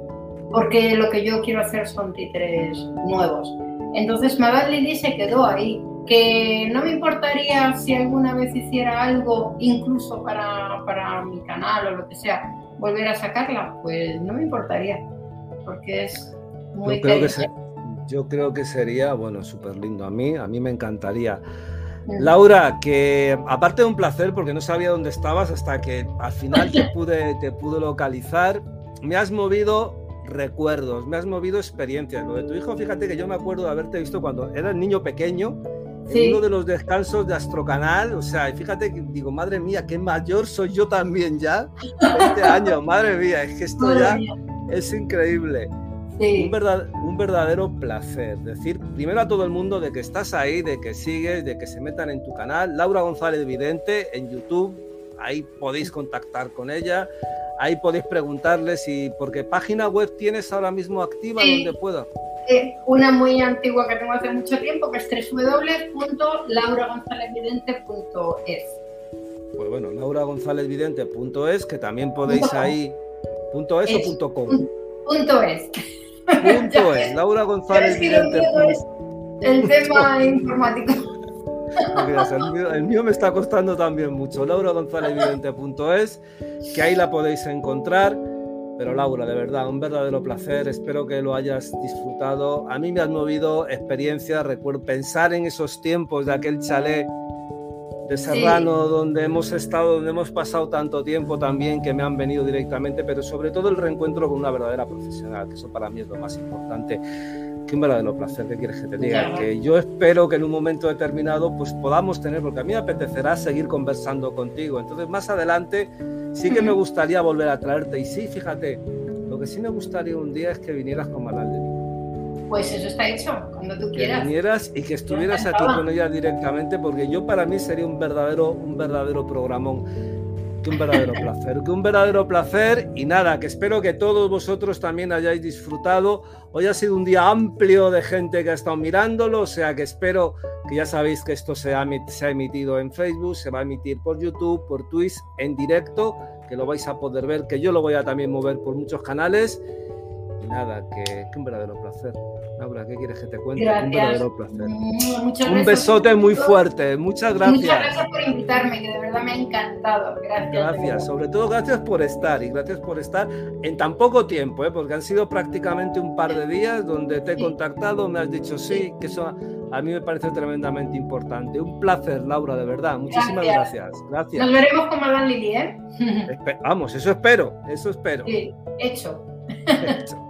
porque lo que yo quiero hacer son títeres nuevos. Entonces Madame Lily se quedó ahí, que no me importaría si alguna vez hiciera algo, incluso para, para mi canal o lo que sea, volver a sacarla, pues no me importaría, porque es muy yo creo, que yo creo que sería, bueno, súper lindo. A mí, a mí me encantaría. Laura, que aparte de un placer, porque no sabía dónde estabas hasta que al final te pude, te pude localizar, me has movido recuerdos, me has movido experiencias. Lo de tu hijo, fíjate que yo me acuerdo de haberte visto cuando era niño pequeño, en uno de los descansos de Astrocanal, o sea, fíjate que digo, madre mía, qué mayor soy yo también ya, 20 años, madre mía, es que esto ya es increíble. Un, un verdadero placer. Decir primero a todo el mundo de que estás ahí, de que sigues, de que se metan en tu canal. Laura González Vidente en YouTube, ahí podéis contactar con ella. Ahí podéis preguntarle si, porque página web tienes ahora mismo activa donde pueda. eh, una muy antigua que tengo hace mucho tiempo, que es www.lauragonzalezvidente.es. Pues bueno, lauragonzalezvidente.es, que también podéis ahí. ¿Punto es, o punto com? Punto es. Punto es, Laura González Vidente. El tema informático. el, mío, me está costando también mucho. Laura González Vidente.es, que ahí la podéis encontrar. Pero Laura, de verdad, un verdadero placer. Espero que lo hayas disfrutado. A mí me han movido experiencias. Recuerdo pensar en esos tiempos de aquel chalet de Serrano, donde hemos estado, donde hemos pasado tanto tiempo también, que me han venido directamente, pero sobre todo el reencuentro con una verdadera profesional, que eso para mí es lo más importante. Qué un verdadero placer, ¿qué quieres que te diga? Que yo espero que en un momento determinado pues podamos tener, porque a mí me apetecerá seguir conversando contigo. Entonces, más adelante sí que me gustaría volver a traerte. Y sí, fíjate, lo que sí me gustaría un día es que vinieras con Manal de pues eso está hecho, cuando tú quieras. Que vinieras y que estuvieras aquí con ella directamente, porque yo para mí sería un verdadero, un verdadero programón. Que un verdadero placer, que un verdadero placer y nada, que espero que todos vosotros también hayáis disfrutado. Hoy ha sido un día amplio de gente que ha estado mirándolo, o sea que espero que ya sabéis que esto se ha, se ha emitido en Facebook, se va a emitir por YouTube, por Twitch, en directo, que lo vais a poder ver, que yo lo voy a también mover por muchos canales. Nada, que, que un verdadero placer. Laura, ¿qué quieres que te cuente? Un verdadero placer. Mm, un besote muy fuerte. Muchas gracias. Muchas gracias por invitarme, que de verdad me ha encantado. Gracias. Gracias. Sobre todo gracias por estar y gracias por estar en tan poco tiempo, ¿eh? porque han sido prácticamente un par de días donde te he contactado, me has dicho sí, que eso a mí me parece tremendamente importante. Un placer, Laura, de verdad. Muchísimas gracias. Gracias. Nos veremos con Madame Lili, ¿eh? Vamos, eso espero, eso espero. Sí, hecho. hecho.